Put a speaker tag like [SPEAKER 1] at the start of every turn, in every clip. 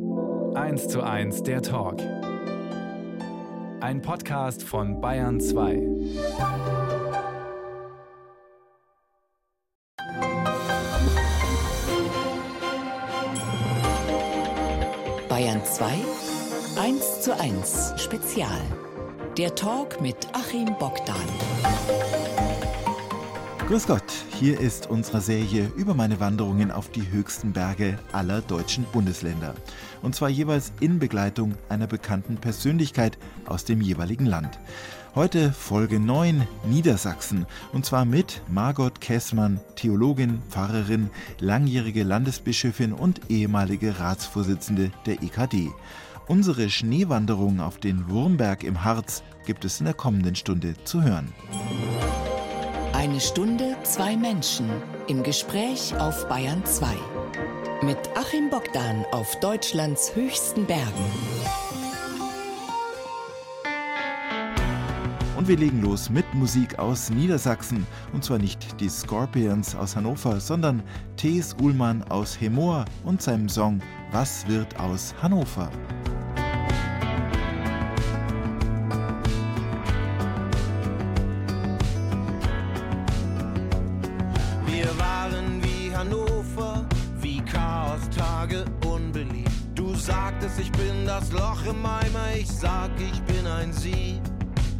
[SPEAKER 1] 1 zu 1 der Talk. Ein Podcast von Bayern 2.
[SPEAKER 2] Bayern 2 1 zu 1 Spezial. Der Talk mit Achim Bogdan.
[SPEAKER 3] Grüß Gott, hier ist unsere Serie über meine Wanderungen auf die höchsten Berge aller deutschen Bundesländer. Und zwar jeweils in Begleitung einer bekannten Persönlichkeit aus dem jeweiligen Land. Heute Folge 9 Niedersachsen und zwar mit Margot Kessmann, Theologin, Pfarrerin, langjährige Landesbischöfin und ehemalige Ratsvorsitzende der EKD. Unsere Schneewanderung auf den Wurmberg im Harz gibt es in der kommenden Stunde zu hören.
[SPEAKER 2] Eine Stunde, zwei Menschen im Gespräch auf Bayern 2. Mit Achim Bogdan auf Deutschlands höchsten Bergen.
[SPEAKER 3] Und wir legen los mit Musik aus Niedersachsen. Und zwar nicht die Scorpions aus Hannover, sondern Thees Uhlmann aus Hemmoor und seinem Song Was wird aus Hannover?
[SPEAKER 4] Ich bin das Loch im Eimer, ich sag, ich bin ein Sie.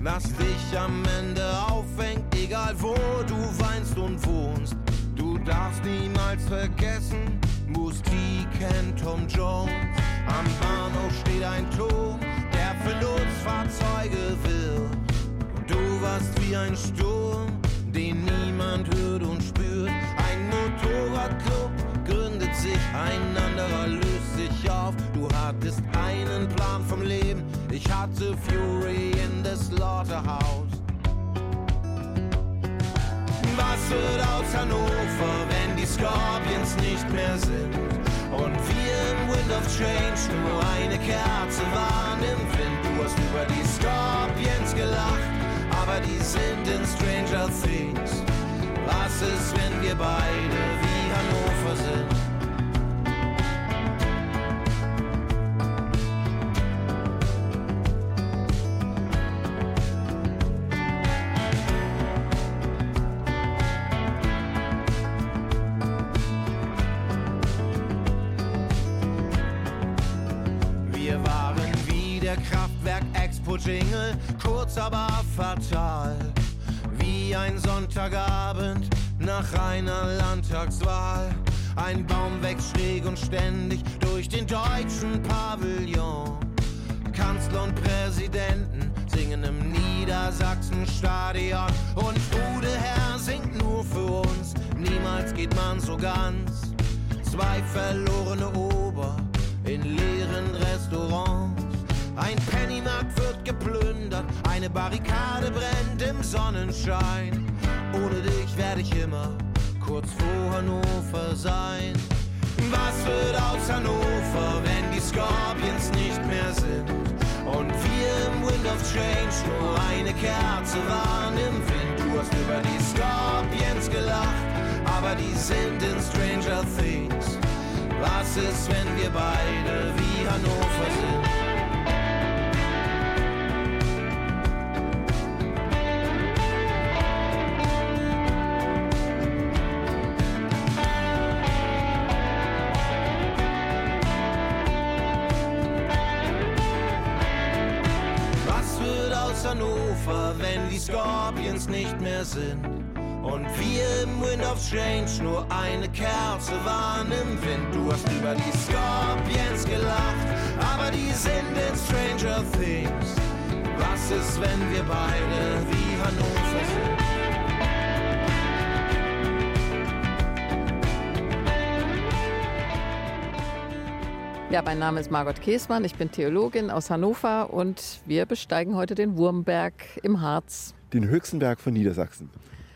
[SPEAKER 4] Was dich am Ende aufhängt, egal wo du weinst und wohnst. Du darfst niemals vergessen, Musti kennt Tom Jones. Am Bahnhof steht ein Turm, der für Nutzfahrzeuge wirbt. Und du warst wie ein Sturm, den niemand hört und spürt. Ein Motorradclub gründet sich, ein anderer löst sich auf. Hattest einen Plan vom Leben, ich hatte Fury in the Slaughterhouse. Was wird aus Hannover, wenn die Scorpions nicht mehr sind? Und wir im Wind of Change nur eine Kerze waren im Wind. Du hast über die Scorpions gelacht, aber die sind in Stranger Things. Was ist, wenn wir beide wie Hannover sind? Jingle, kurz aber fatal. Wie ein Sonntagabend nach einer Landtagswahl. Ein Baum wächst schräg und ständig durch den deutschen Pavillon. Kanzler und Präsidenten singen im Niedersachsen-Stadion. Und Ude Herr singt nur für uns, niemals geht man so ganz. Zwei verlorene Ober in leeren Restaurants. Geplündert, eine Barrikade brennt im Sonnenschein. Ohne dich werde ich immer kurz vor Hannover sein. Was wird aus Hannover, wenn die Scorpions nicht mehr sind? Und wir im Wind of Change nur eine Kerze waren im Wind. Du hast über die Scorpions gelacht, aber die sind in Stranger Things. Was ist, wenn wir beide wie Hannover sind? Nicht mehr sind. Und wir im Wind of Change nur eine Kerze waren im Wind. Du hast über die Scorpions gelacht, aber die sind in Stranger Things. Was ist, wenn wir beide wie Hannover sind?
[SPEAKER 5] Ja, mein Name ist Margot Käßmann, ich bin Theologin aus Hannover und wir besteigen heute den Wurmberg im Harz.
[SPEAKER 3] Den höchsten Berg von Niedersachsen.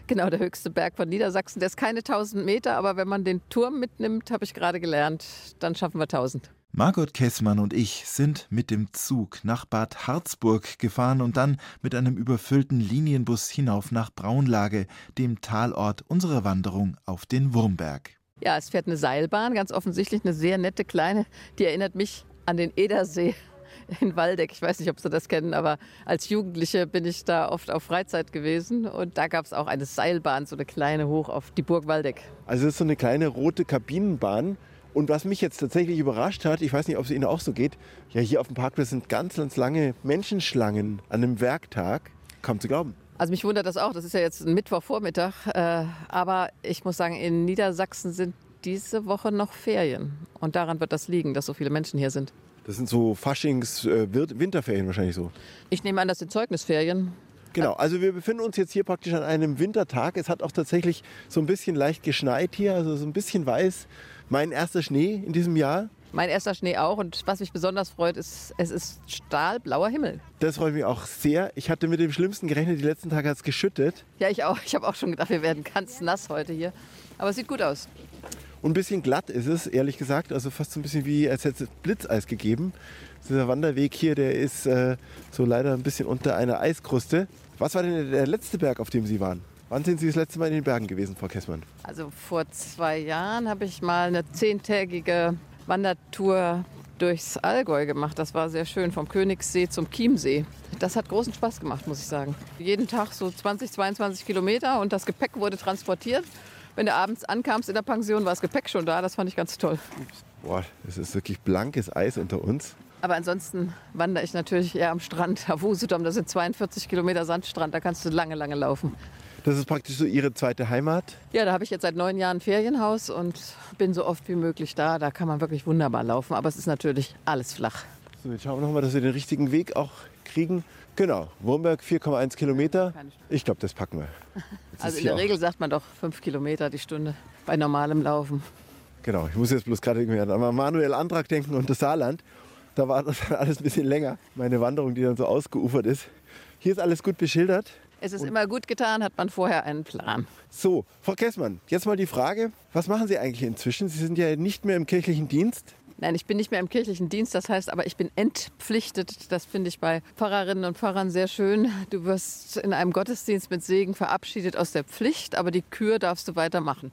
[SPEAKER 5] Genau, der höchste Berg von Niedersachsen. Der ist keine 1000 Meter, aber wenn man den Turm mitnimmt, habe ich gerade gelernt, dann schaffen wir 1000.
[SPEAKER 3] Margot Kessmann und ich sind mit dem Zug nach Bad Harzburg gefahren und dann mit einem überfüllten Linienbus hinauf nach Braunlage, dem Talort unserer Wanderung auf den Wurmberg.
[SPEAKER 5] Ja, es fährt eine Seilbahn, ganz offensichtlich eine sehr nette kleine. Die erinnert mich an den Edersee in Waldeck. Ich weiß nicht, ob Sie das kennen, aber als Jugendliche bin ich da oft auf Freizeit gewesen und da gab es auch eine Seilbahn, so eine kleine hoch auf die Burg Waldeck.
[SPEAKER 6] Also das ist so eine kleine rote Kabinenbahn. Und was mich jetzt tatsächlich überrascht hat, ich weiß nicht, ob es Ihnen auch so geht, ja hier auf dem Parkplatz sind ganz, ganz lange Menschenschlangen an einem Werktag. Kaum zu glauben.
[SPEAKER 5] Also mich wundert das auch, das ist ja jetzt ein Mittwochvormittag, äh, aber ich muss sagen, in Niedersachsen sind diese Woche noch Ferien und daran wird das liegen, dass so viele Menschen hier sind.
[SPEAKER 6] Das sind so Faschings-, äh, Winterferien wahrscheinlich so.
[SPEAKER 5] Ich nehme an, das sind Zeugnisferien.
[SPEAKER 6] Genau, also wir befinden uns jetzt hier praktisch an einem Wintertag. Es hat auch tatsächlich so ein bisschen leicht geschneit hier, also so ein bisschen weiß. Mein erster Schnee in diesem Jahr.
[SPEAKER 5] Mein erster Schnee auch und was mich besonders freut, ist, es ist stahlblauer Himmel.
[SPEAKER 6] Das freut mich auch sehr. Ich hatte mit dem Schlimmsten gerechnet, die letzten Tage hat es geschüttet.
[SPEAKER 5] Ja, ich auch. Ich habe auch schon gedacht, wir werden ganz nass heute hier. Aber es sieht gut aus.
[SPEAKER 6] Und ein bisschen glatt ist es, ehrlich gesagt. Also fast so ein bisschen wie, als hätte es Blitzeis gegeben. Dieser Wanderweg hier, der ist äh, so leider ein bisschen unter einer Eiskruste. Was war denn der letzte Berg, auf dem Sie waren? Wann sind Sie das letzte Mal in den Bergen gewesen, Frau Kessmann?
[SPEAKER 5] Also vor zwei Jahren habe ich mal eine zehntägige Wandertour durchs Allgäu gemacht. Das war sehr schön, vom Königssee zum Chiemsee. Das hat großen Spaß gemacht, muss ich sagen. Jeden Tag so 20, 22 Kilometer und das Gepäck wurde transportiert. Wenn du abends ankamst in der Pension, war das Gepäck schon da. Das fand ich ganz toll.
[SPEAKER 6] Boah, das ist wirklich blankes Eis unter uns.
[SPEAKER 5] Aber ansonsten wandere ich natürlich eher am Strand. Auf Usedom, das sind 42 Kilometer Sandstrand. Da kannst du lange, lange laufen.
[SPEAKER 6] Das ist praktisch so Ihre zweite Heimat?
[SPEAKER 5] Ja, da habe ich jetzt seit neun Jahren ein Ferienhaus und bin so oft wie möglich da. Da kann man wirklich wunderbar laufen. Aber es ist natürlich alles flach.
[SPEAKER 6] So, jetzt schauen wir noch mal, dass wir den richtigen Weg auch kriegen. Genau, Wurmberg 4,1 Kilometer. Ich glaube, das packen wir. Jetzt
[SPEAKER 5] Also in der Regel sagt man doch fünf Kilometer die Stunde bei normalem Laufen.
[SPEAKER 6] Genau, ich muss jetzt bloß gerade irgendwie an Manuel Antrag denken und das Saarland. Da war das alles ein bisschen länger. Meine Wanderung, die dann so ausgeufert ist. Hier ist alles gut beschildert.
[SPEAKER 5] Es ist immer gut getan, hat man vorher einen Plan.
[SPEAKER 6] So, Frau Kessmann, jetzt mal die Frage, was machen Sie eigentlich inzwischen? Sie sind ja nicht mehr im kirchlichen Dienst.
[SPEAKER 5] Nein, ich bin nicht mehr im kirchlichen Dienst, das heißt aber, ich bin entpflichtet. Das finde ich bei Pfarrerinnen und Pfarrern sehr schön. Du wirst in einem Gottesdienst mit Segen verabschiedet aus der Pflicht, aber die Kür darfst du weitermachen.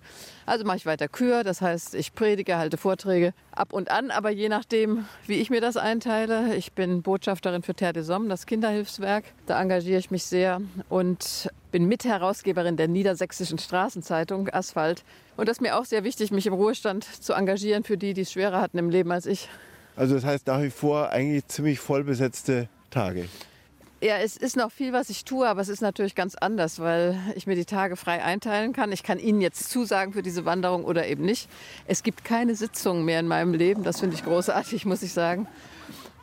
[SPEAKER 5] Also mache ich weiter Kür, das heißt, ich predige, halte Vorträge ab und an, aber je nachdem, wie ich mir das einteile. Ich bin Botschafterin für Terre des Hommes, das Kinderhilfswerk. Da engagiere ich mich sehr und bin Mitherausgeberin der Niedersächsischen Straßenzeitung Asphalt. Und das ist mir auch sehr wichtig, mich im Ruhestand zu engagieren für die, die es schwerer hatten im Leben als ich.
[SPEAKER 6] Also das heißt nach wie vor eigentlich ziemlich vollbesetzte Tage.
[SPEAKER 5] Ja, es ist noch viel, was ich tue, aber es ist natürlich ganz anders, weil ich mir die Tage frei einteilen kann. Ich kann Ihnen jetzt zusagen für diese Wanderung oder eben nicht. Es gibt keine Sitzungen mehr in meinem Leben. Das finde ich großartig, muss ich sagen.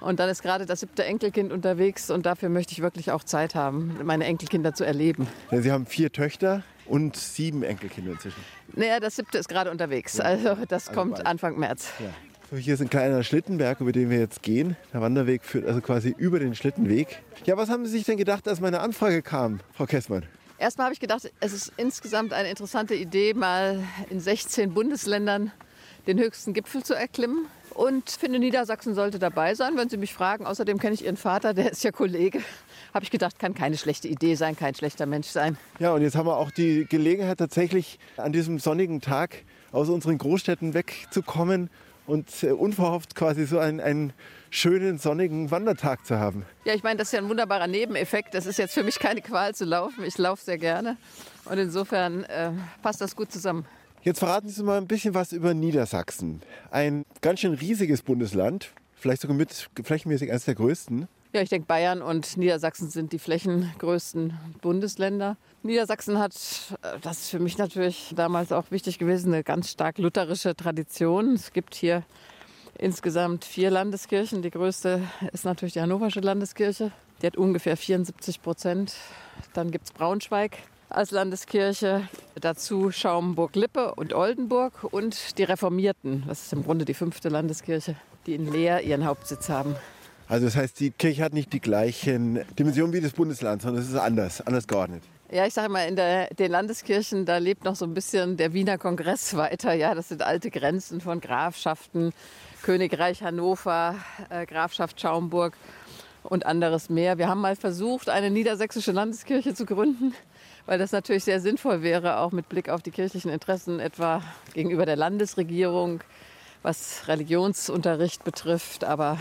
[SPEAKER 5] Und dann ist gerade das siebte Enkelkind unterwegs und dafür möchte ich wirklich auch Zeit haben, meine Enkelkinder zu erleben.
[SPEAKER 6] Ja, Sie haben vier Töchter und sieben Enkelkinder inzwischen.
[SPEAKER 5] Naja, das siebte ist gerade unterwegs. Also das
[SPEAKER 6] Also
[SPEAKER 5] kommt
[SPEAKER 6] bald.
[SPEAKER 5] Anfang März.
[SPEAKER 6] Ja. So, hier ist ein kleiner Schlittenberg, über den wir jetzt gehen. Der Wanderweg führt also quasi über den Schlittenweg. Ja, was haben Sie sich denn gedacht, als meine Anfrage kam, Frau Kessmann?
[SPEAKER 5] Erstmal habe ich gedacht, es ist insgesamt eine interessante Idee, mal in 16 Bundesländern den höchsten Gipfel zu erklimmen. Und finde, Niedersachsen sollte dabei sein, wenn Sie mich fragen. Außerdem kenne ich Ihren Vater, der ist ja Kollege. Habe ich gedacht, kann keine schlechte Idee sein, kein schlechter Mensch sein.
[SPEAKER 6] Ja, und jetzt haben wir auch die Gelegenheit, tatsächlich an diesem sonnigen Tag aus unseren Großstädten wegzukommen und äh, unverhofft quasi so einen, einen schönen sonnigen Wandertag zu haben.
[SPEAKER 5] Ja, ich meine, das ist ja ein wunderbarer Nebeneffekt. Das ist jetzt für mich keine Qual zu laufen. Ich laufe sehr gerne. Und insofern äh, passt das gut zusammen.
[SPEAKER 6] Jetzt verraten Sie mal ein bisschen was über Niedersachsen. Ein ganz schön riesiges Bundesland, vielleicht sogar mit flächenmäßig eines der größten.
[SPEAKER 5] Ja, ich denke, Bayern und Niedersachsen sind die flächengrößten Bundesländer. Niedersachsen hat, äh, das ist für mich natürlich damals auch wichtig gewesen, eine ganz stark lutherische Tradition. Es gibt hier insgesamt vier Landeskirchen. Die größte ist natürlich die Hannoversche Landeskirche. Die hat ungefähr 74 Prozent. Dann gibt es Braunschweig als Landeskirche. Dazu Schaumburg-Lippe und Oldenburg und die Reformierten. Das ist im Grunde die fünfte Landeskirche, die in Leer ihren Hauptsitz haben.
[SPEAKER 6] Also das heißt, die Kirche hat nicht die gleichen Dimensionen wie das Bundesland, sondern es ist anders, anders geordnet.
[SPEAKER 5] Ja, ich sage mal, in der, den Landeskirchen, da lebt noch so ein bisschen der Wiener Kongress weiter. Ja, das sind alte Grenzen von Grafschaften, Königreich Hannover, äh, Grafschaft Schaumburg und anderes mehr. Wir haben mal versucht, eine niedersächsische Landeskirche zu gründen, weil das natürlich sehr sinnvoll wäre, auch mit Blick auf die kirchlichen Interessen, etwa gegenüber der Landesregierung, was Religionsunterricht betrifft. Aber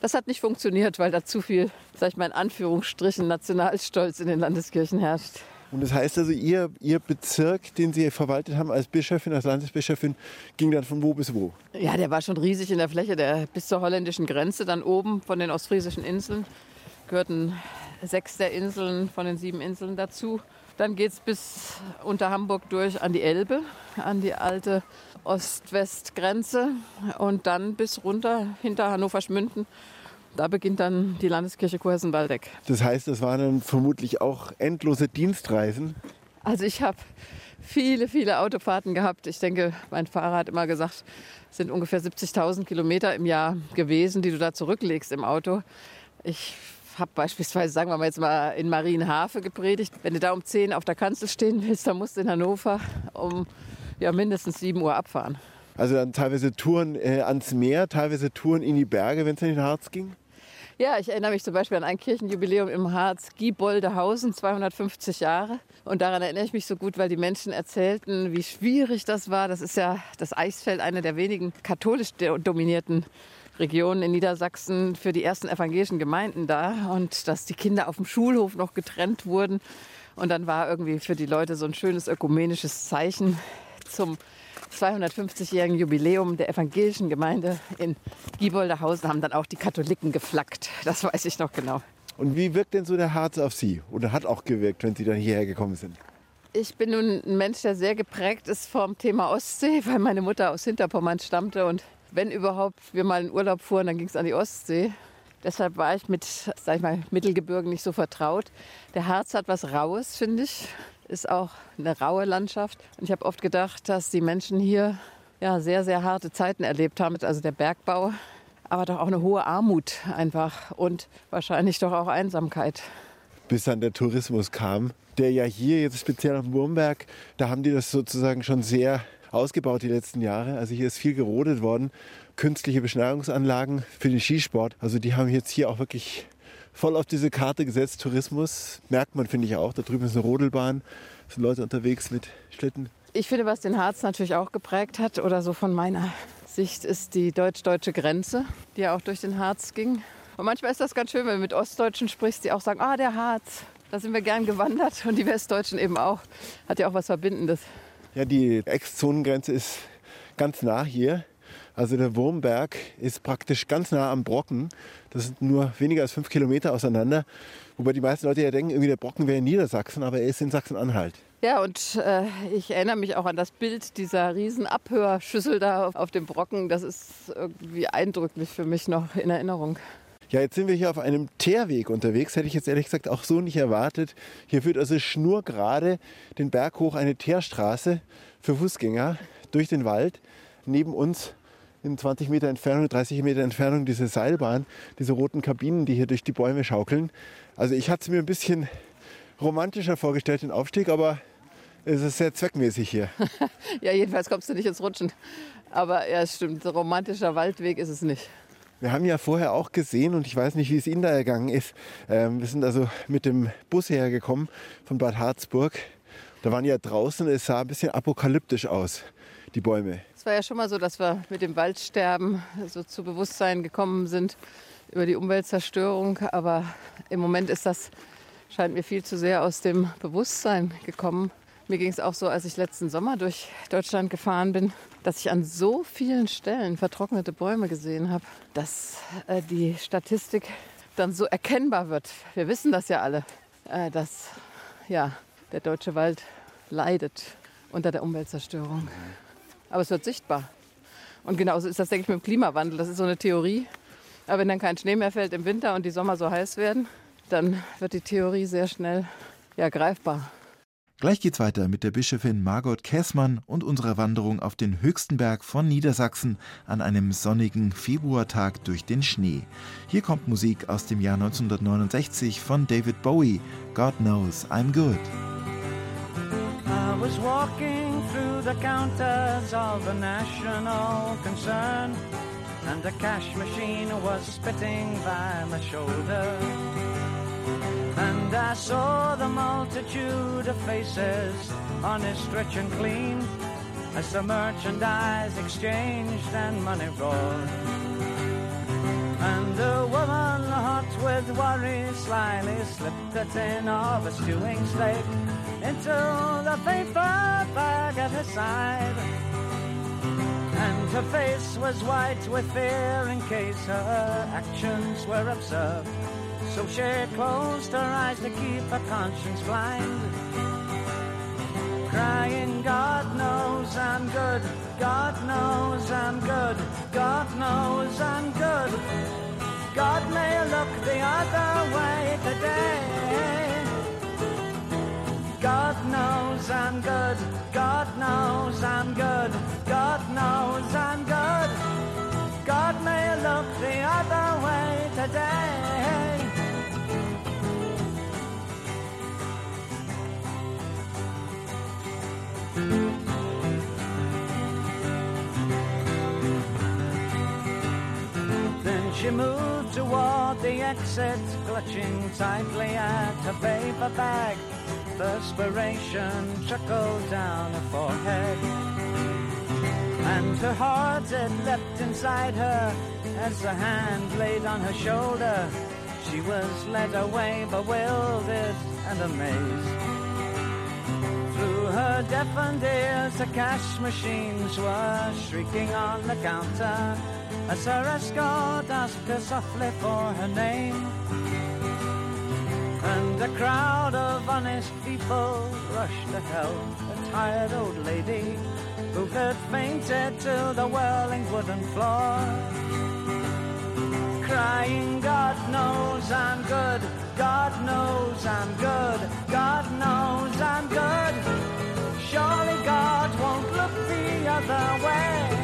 [SPEAKER 5] das hat nicht funktioniert, weil da zu viel, sag ich mal in Anführungsstrichen, Nationalstolz in den Landeskirchen herrscht.
[SPEAKER 6] Und das heißt also, ihr, ihr Bezirk, den Sie verwaltet haben als Bischöfin, als Landesbischöfin, ging dann von wo bis wo?
[SPEAKER 5] Ja, der war schon riesig in der Fläche, der bis zur holländischen Grenze, dann oben von den ostfriesischen Inseln gehörten sechs der Inseln von den sieben Inseln dazu. Dann geht es bis unter Hamburg durch an die Elbe, an die alte Ost-West-Grenze und dann bis runter hinter Hannover-Schmünden. Da beginnt dann die Landeskirche Kursen-Waldeck.
[SPEAKER 6] Das heißt, das waren dann vermutlich auch endlose Dienstreisen.
[SPEAKER 5] Also ich habe viele, viele Autofahrten gehabt. Ich denke, mein Fahrer hat immer gesagt, es sind ungefähr 70.000 Kilometer im Jahr gewesen, die du da zurücklegst im Auto. Ich habe beispielsweise, sagen wir mal jetzt mal in Marienhafe gepredigt. Wenn du da um 10 auf der Kanzel stehen willst, dann musst du in Hannover um ja, mindestens 7 Uhr abfahren.
[SPEAKER 6] Also dann teilweise Touren äh, ans Meer, teilweise Touren in die Berge, wenn es in den Harz ging?
[SPEAKER 5] Ja, ich erinnere mich zum Beispiel an ein Kirchenjubiläum im Harz, Gieboldehausen, 250 Jahre. Und daran erinnere ich mich so gut, weil die Menschen erzählten, wie schwierig das war. Das ist ja das Eisfeld, eine der wenigen katholisch dominierten Regionen in Niedersachsen für die ersten evangelischen Gemeinden da und dass die Kinder auf dem Schulhof noch getrennt wurden. Und dann war irgendwie für die Leute so ein schönes ökumenisches Zeichen zum 250-jährigen Jubiläum der evangelischen Gemeinde in Gieboldehausen haben dann auch die Katholiken geflaggt. Das weiß ich noch genau.
[SPEAKER 6] Und wie wirkt denn so der Harz auf Sie? Oder hat auch gewirkt, wenn Sie dann hierher gekommen sind?
[SPEAKER 5] Ich bin nun ein Mensch, der sehr geprägt ist vom Thema Ostsee, weil meine Mutter aus Hinterpommern stammte und wenn überhaupt wir mal in Urlaub fuhren, dann ging es an die Ostsee. Deshalb war ich mit, sag ich mal, Mittelgebirgen nicht so vertraut. Der Harz hat was Raues, finde ich. Ist auch eine raue Landschaft. Und ich habe oft gedacht, dass die Menschen hier ja, sehr, sehr harte Zeiten erlebt haben. Also der Bergbau, aber doch auch eine hohe Armut einfach und wahrscheinlich doch auch Einsamkeit.
[SPEAKER 6] Bis dann der Tourismus kam, der ja hier jetzt speziell am Wurmberg, da haben die das sozusagen schon sehr ausgebaut die letzten Jahre. Also hier ist viel gerodet worden. Künstliche Beschneiungsanlagen für den Skisport. Also die haben jetzt hier auch wirklich voll auf diese Karte gesetzt. Tourismus merkt man, finde ich auch. Da drüben ist eine Rodelbahn. Da sind Leute unterwegs mit Schlitten.
[SPEAKER 5] Ich finde, was den Harz natürlich auch geprägt hat, oder so von meiner Sicht, ist die deutsch-deutsche Grenze, die ja auch durch den Harz ging. Und manchmal ist das ganz schön, wenn du mit Ostdeutschen sprichst, die auch sagen, ah, der Harz, da sind wir gern gewandert. Und die Westdeutschen eben auch. Hat ja auch was Verbindendes.
[SPEAKER 6] Ja, die Ex-Zonengrenze ist ganz nah hier. Also der Wurmberg ist praktisch ganz nah am Brocken. Das sind nur weniger als fünf Kilometer auseinander. Wobei die meisten Leute ja denken, irgendwie der Brocken wäre in Niedersachsen, aber er ist in Sachsen-Anhalt.
[SPEAKER 5] Ja, und äh, ich erinnere mich auch an das Bild dieser riesen Abhörschüssel da auf dem Brocken. Das ist irgendwie eindrücklich für mich noch in Erinnerung.
[SPEAKER 6] Ja, jetzt sind wir hier auf einem Teerweg unterwegs. Hätte ich jetzt ehrlich gesagt auch so nicht erwartet. Hier führt also schnurgerade den Berg hoch eine Teerstraße für Fußgänger durch den Wald. Neben uns in 20 Meter Entfernung, 30 Meter Entfernung diese Seilbahn, diese roten Kabinen, die hier durch die Bäume schaukeln. Also ich hatte es mir ein bisschen romantischer vorgestellt, den Aufstieg, aber es ist sehr zweckmäßig hier.
[SPEAKER 5] ja, jedenfalls kommst du nicht ins Rutschen. Aber ja, es stimmt, romantischer Waldweg ist es nicht.
[SPEAKER 6] Wir haben ja vorher auch gesehen, und ich weiß nicht, wie es Ihnen da ergangen ist, ähm, wir sind also mit dem Bus hergekommen von Bad Harzburg. Da waren ja draußen, es sah ein bisschen apokalyptisch aus, die Bäume.
[SPEAKER 5] Es war ja schon mal so, dass wir mit dem Waldsterben so zu Bewusstsein gekommen sind über die Umweltzerstörung. Aber im Moment ist das, scheint mir viel zu sehr aus dem Bewusstsein gekommen. Mir ging es auch so, als ich letzten Sommer durch Deutschland gefahren bin, dass ich an so vielen Stellen vertrocknete Bäume gesehen habe, dass äh, die Statistik dann so erkennbar wird. Wir wissen das ja alle, äh, dass ja, der deutsche Wald leidet unter der Umweltzerstörung. Aber es wird sichtbar. Und genauso ist das, denke ich, mit dem Klimawandel. Das ist so eine Theorie. Aber wenn dann kein Schnee mehr fällt im Winter und die Sommer so heiß werden, dann wird die Theorie sehr schnell ja, greifbar.
[SPEAKER 3] Gleich geht's weiter mit der Bischöfin Margot Käßmann und unserer Wanderung auf den höchsten Berg von Niedersachsen an einem sonnigen Februartag durch den Schnee. Hier kommt Musik aus dem Jahr 1969 von David Bowie. God knows I'm good.
[SPEAKER 7] I was walking through the counters of a national concern and the cash machine was spitting by my shoulder. And I saw the multitude of faces, honest, rich, and clean. as the merchandise exchanged and money rolled. And the woman, hot with worry, slyly slipped a tin of a stewing steak into the paper bag at her side. And her face was white with fear in case her actions were observed. So she closed her eyes to keep her conscience blind. Crying, God knows I'm good, God knows I'm good, God knows I'm good. God may look the other way today. God knows I'm good, God knows I'm good, God knows I'm good. God may look the other way today. She moved toward the exit, clutching tightly at her paper bag. Perspiration trickled down her forehead. And her heart had leapt inside her as a hand laid on her shoulder. She was led away, bewildered and amazed. Through her deafened ears, the cash machines were shrieking on the counter as her escort asked her softly for her name. And a crowd of honest people rushed to help a tired old lady who had fainted to the whirling wooden floor. Crying, God knows I'm good, God knows I'm good, God knows I'm good. Surely God won't look the other way.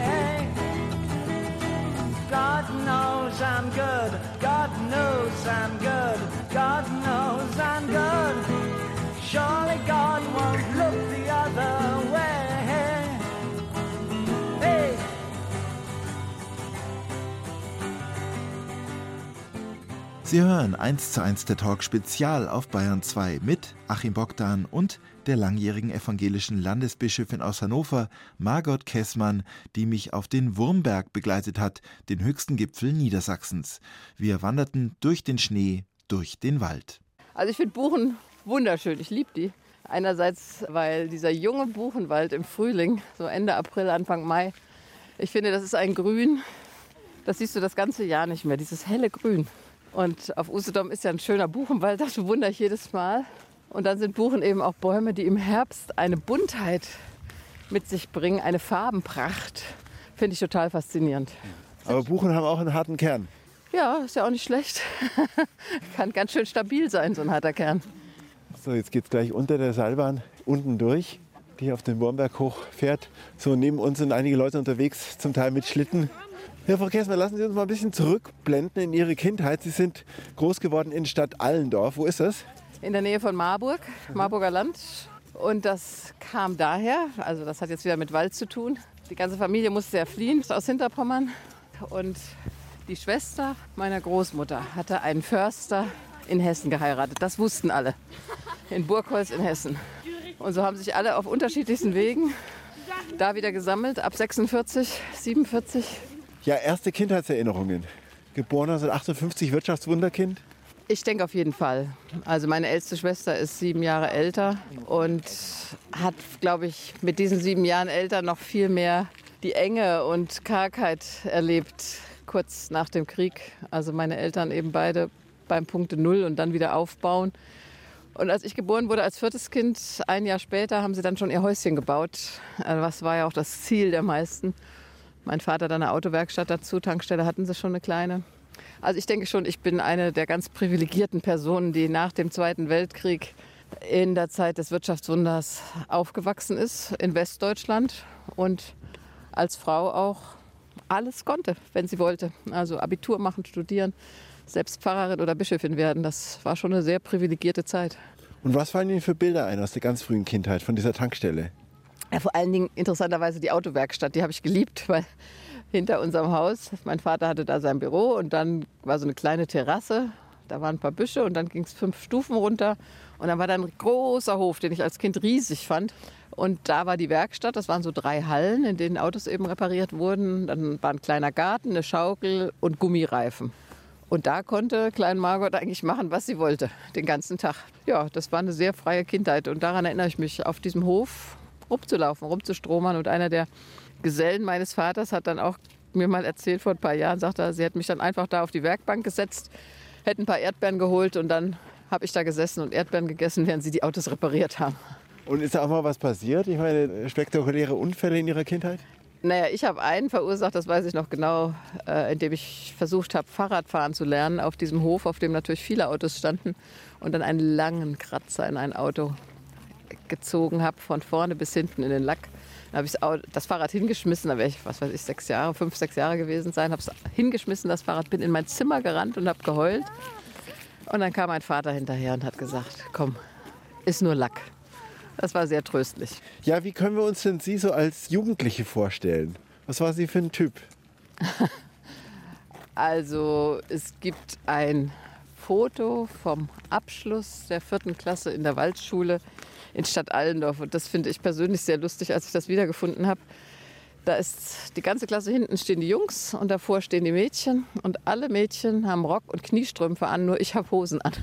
[SPEAKER 7] Knows I'm good. God knows I'm good. God knows I'm good. Surely God won't look the other way. Hey.
[SPEAKER 3] Sie hören 1 zu 1 der Talk Spezial auf Bayern 2 mit Achim Bogdan und der langjährigen evangelischen Landesbischöfin aus Hannover, Margot Kessmann, die mich auf den Wurmberg begleitet hat, den höchsten Gipfel Niedersachsens. Wir wanderten durch den Schnee, durch den Wald.
[SPEAKER 5] Also ich finde Buchen wunderschön, ich liebe die. Einerseits, weil dieser junge Buchenwald im Frühling, so Ende April, Anfang Mai, ich finde, das ist ein Grün, das siehst du das ganze Jahr nicht mehr, dieses helle Grün. Und auf Usedom ist ja ein schöner Buchenwald, das bewundere ich jedes Mal. Und dann sind Buchen eben auch Bäume, die im Herbst eine Buntheit mit sich bringen, eine Farbenpracht. Finde ich total faszinierend.
[SPEAKER 6] Aber Buchen haben auch einen harten Kern.
[SPEAKER 5] Ja, ist ja auch nicht schlecht. Kann ganz schön stabil sein, so ein harter Kern.
[SPEAKER 6] So, jetzt geht es gleich unter der Seilbahn unten durch, die auf den Wurmberg hochfährt. So, neben uns sind einige Leute unterwegs, zum Teil mit Schlitten. Ja, Frau Kessler, lassen Sie uns mal ein bisschen zurückblenden in Ihre Kindheit. Sie sind groß geworden in Stadt Allendorf. Wo ist das?
[SPEAKER 5] In der Nähe von Marburg, Marburger Land. Und das kam daher, also das hat jetzt wieder mit Wald zu tun. Die ganze Familie musste ja fliehen aus Hinterpommern. Und die Schwester meiner Großmutter hatte einen Förster in Hessen geheiratet. Das wussten alle. In Burgholz in Hessen. Und so haben sich alle auf unterschiedlichsten Wegen da wieder gesammelt, ab 46, 47.
[SPEAKER 6] Ja, erste Kindheitserinnerungen. Geboren 1958, Wirtschaftswunderkind.
[SPEAKER 5] Ich denke auf jeden Fall. Also meine älteste Schwester ist sieben Jahre älter und hat, glaube ich, mit diesen sieben Jahren älter noch viel mehr die Enge und Kargheit erlebt, kurz nach dem Krieg. Also meine Eltern eben beide beim Punkte Null und dann wieder aufbauen. Und als ich geboren wurde als viertes Kind, ein Jahr später, haben sie dann schon ihr Häuschen gebaut. Also Was war ja auch das Ziel der meisten. Mein Vater hat eine Autowerkstatt dazu, Tankstelle hatten sie schon eine kleine. Also ich denke schon, ich bin eine der ganz privilegierten Personen, die nach dem Zweiten Weltkrieg in der Zeit des Wirtschaftswunders aufgewachsen ist in Westdeutschland und als Frau auch alles konnte, wenn sie wollte. Also Abitur machen, studieren, selbst Pfarrerin oder Bischöfin werden. Das war schon eine sehr privilegierte Zeit.
[SPEAKER 6] Und was fallen Ihnen für Bilder ein aus der ganz frühen Kindheit von dieser Tankstelle?
[SPEAKER 5] Ja, vor allen Dingen interessanterweise die Autowerkstatt, die habe ich geliebt, weil hinter unserem Haus, mein Vater hatte da sein Büro und dann war so eine kleine Terrasse, da waren ein paar Büsche und dann ging es fünf Stufen runter und dann war da ein großer Hof, den ich als Kind riesig fand, Und da war die Werkstatt, das waren so drei Hallen, in denen Autos eben repariert wurden. Dann war ein kleiner Garten, eine Schaukel und Gummireifen. Und da konnte Klein Margot eigentlich machen, was sie wollte, den ganzen Tag. Ja, das war eine sehr freie Kindheit. Und daran erinnere ich mich, auf diesem Hof rumzulaufen, rumzustromern. Und einer der Gesellen meines Vaters hat dann auch mir mal erzählt vor ein paar Jahren, sagt er, sie hätte mich dann einfach da auf die Werkbank gesetzt, hätte ein paar Erdbeeren geholt und dann habe ich da gesessen und Erdbeeren gegessen, während sie die Autos repariert haben.
[SPEAKER 6] Und ist da auch mal was passiert? Ich meine, spektakuläre Unfälle in Ihrer Kindheit?
[SPEAKER 5] Naja, ich habe einen verursacht, das weiß ich noch genau, äh, indem ich versucht habe, Fahrradfahren zu lernen auf diesem Hof, auf dem natürlich viele Autos standen und dann einen langen Kratzer in ein Auto gezogen habe, von vorne bis hinten in den Lack. Dann habe ich das Fahrrad hingeschmissen, da wäre ich, was weiß ich, sechs Jahre, fünf, sechs Jahre gewesen sein, habe es hingeschmissen, das Fahrrad, bin in mein Zimmer gerannt und habe geheult. Und dann kam mein Vater hinterher und hat gesagt, komm, ist nur Lack. Das war sehr tröstlich.
[SPEAKER 6] Ja, wie können wir uns denn Sie so als Jugendliche vorstellen? Was war sie für ein Typ?
[SPEAKER 5] Also es gibt ein Foto vom Abschluss der vierten Klasse in der Waldschule in Stadt Allendorf. Und das finde ich persönlich sehr lustig, als ich das wiedergefunden habe. Da ist die ganze Klasse hinten stehen die Jungs und davor stehen die Mädchen und alle Mädchen haben Rock und Kniestrümpfe an, nur ich habe Hosen an.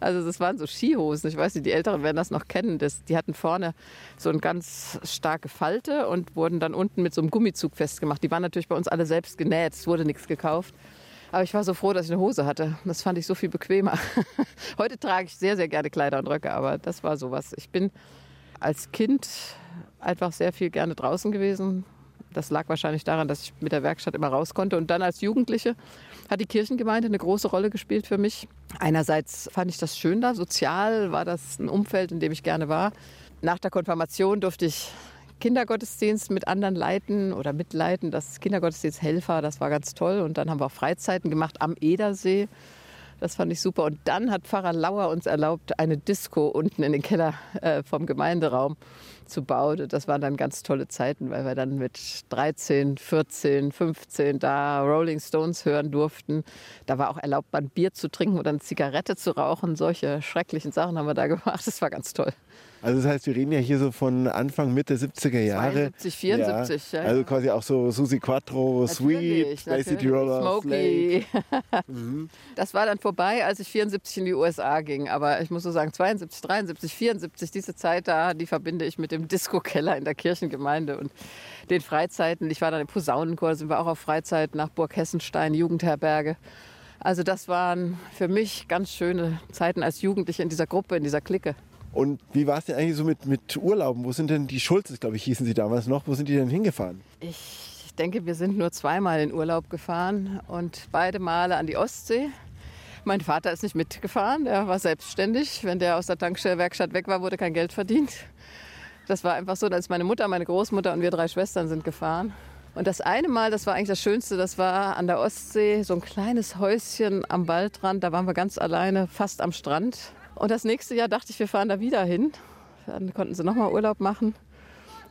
[SPEAKER 5] Also das waren so Skihosen. Ich weiß nicht, die Älteren werden das noch kennen. Das, die hatten vorne so eine ganz starke Falte und wurden dann unten mit so einem Gummizug festgemacht. Die waren natürlich bei uns alle selbst genäht. Es wurde nichts gekauft. Aber ich war so froh, dass ich eine Hose hatte. Das fand ich so viel bequemer. Heute trage ich sehr, sehr gerne Kleider und Röcke, aber das war sowas. Ich bin als Kind einfach sehr viel gerne draußen gewesen. Das lag wahrscheinlich daran, dass ich mit der Werkstatt immer raus konnte. Und dann als Jugendliche hat die Kirchengemeinde eine große Rolle gespielt für mich. Einerseits fand ich das schön da, sozial war das ein Umfeld, in dem ich gerne war. Nach der Konfirmation durfte ich Kindergottesdienst mit anderen leiten oder mitleiten. Das Kindergottesdiensthelfer, das war ganz toll. Und dann haben wir auch Freizeiten gemacht am Edersee. Das fand ich super. Und dann hat Pfarrer Lauer uns erlaubt, eine Disco unten in den Keller äh, vom Gemeinderaum zu bauen. Das waren dann ganz tolle Zeiten, weil wir dann mit 13, 14, 15 da Rolling Stones hören durften. Da war auch erlaubt, mal ein Bier zu trinken oder eine Zigarette zu rauchen. Solche schrecklichen Sachen haben wir da gemacht. Das war ganz toll.
[SPEAKER 6] Also das heißt, wir reden ja hier so von Anfang, Mitte 70er Jahre.
[SPEAKER 5] 72, 74. Ja.
[SPEAKER 6] Ja, also quasi auch so Susi Quattro, Sweet, Bay City Roller,
[SPEAKER 5] Smokey. mhm. Das war dann vorbei, als ich 74 in die USA ging. Aber ich muss so sagen, 72, 73, 74, diese Zeit da, die verbinde ich mit dem Disco-Keller in der Kirchengemeinde und den Freizeiten. Ich war dann im Posaunenchor, sind wir auch auf Freizeit nach Burg Hessenstein, Jugendherberge. Also das waren für mich ganz schöne Zeiten als Jugendliche in dieser Gruppe, in dieser Clique.
[SPEAKER 6] Und wie war es denn eigentlich so mit, mit Urlauben? Wo sind denn die Schulzes, glaube ich, hießen sie damals noch? Wo sind die denn hingefahren?
[SPEAKER 5] Ich denke, wir sind nur zweimal in Urlaub gefahren und beide Male an die Ostsee. Mein Vater ist nicht mitgefahren, der war selbstständig. Wenn der aus der Tankstellwerkstatt weg war, wurde kein Geld verdient. Das war einfach so, dass meine Mutter, meine Großmutter und wir drei Schwestern sind gefahren. Und das eine Mal, das war eigentlich das Schönste, das war an der Ostsee, so ein kleines Häuschen am Waldrand. Da waren wir ganz alleine, fast am Strand. Und das nächste Jahr dachte ich, wir fahren da wieder hin. Dann konnten sie nochmal Urlaub machen.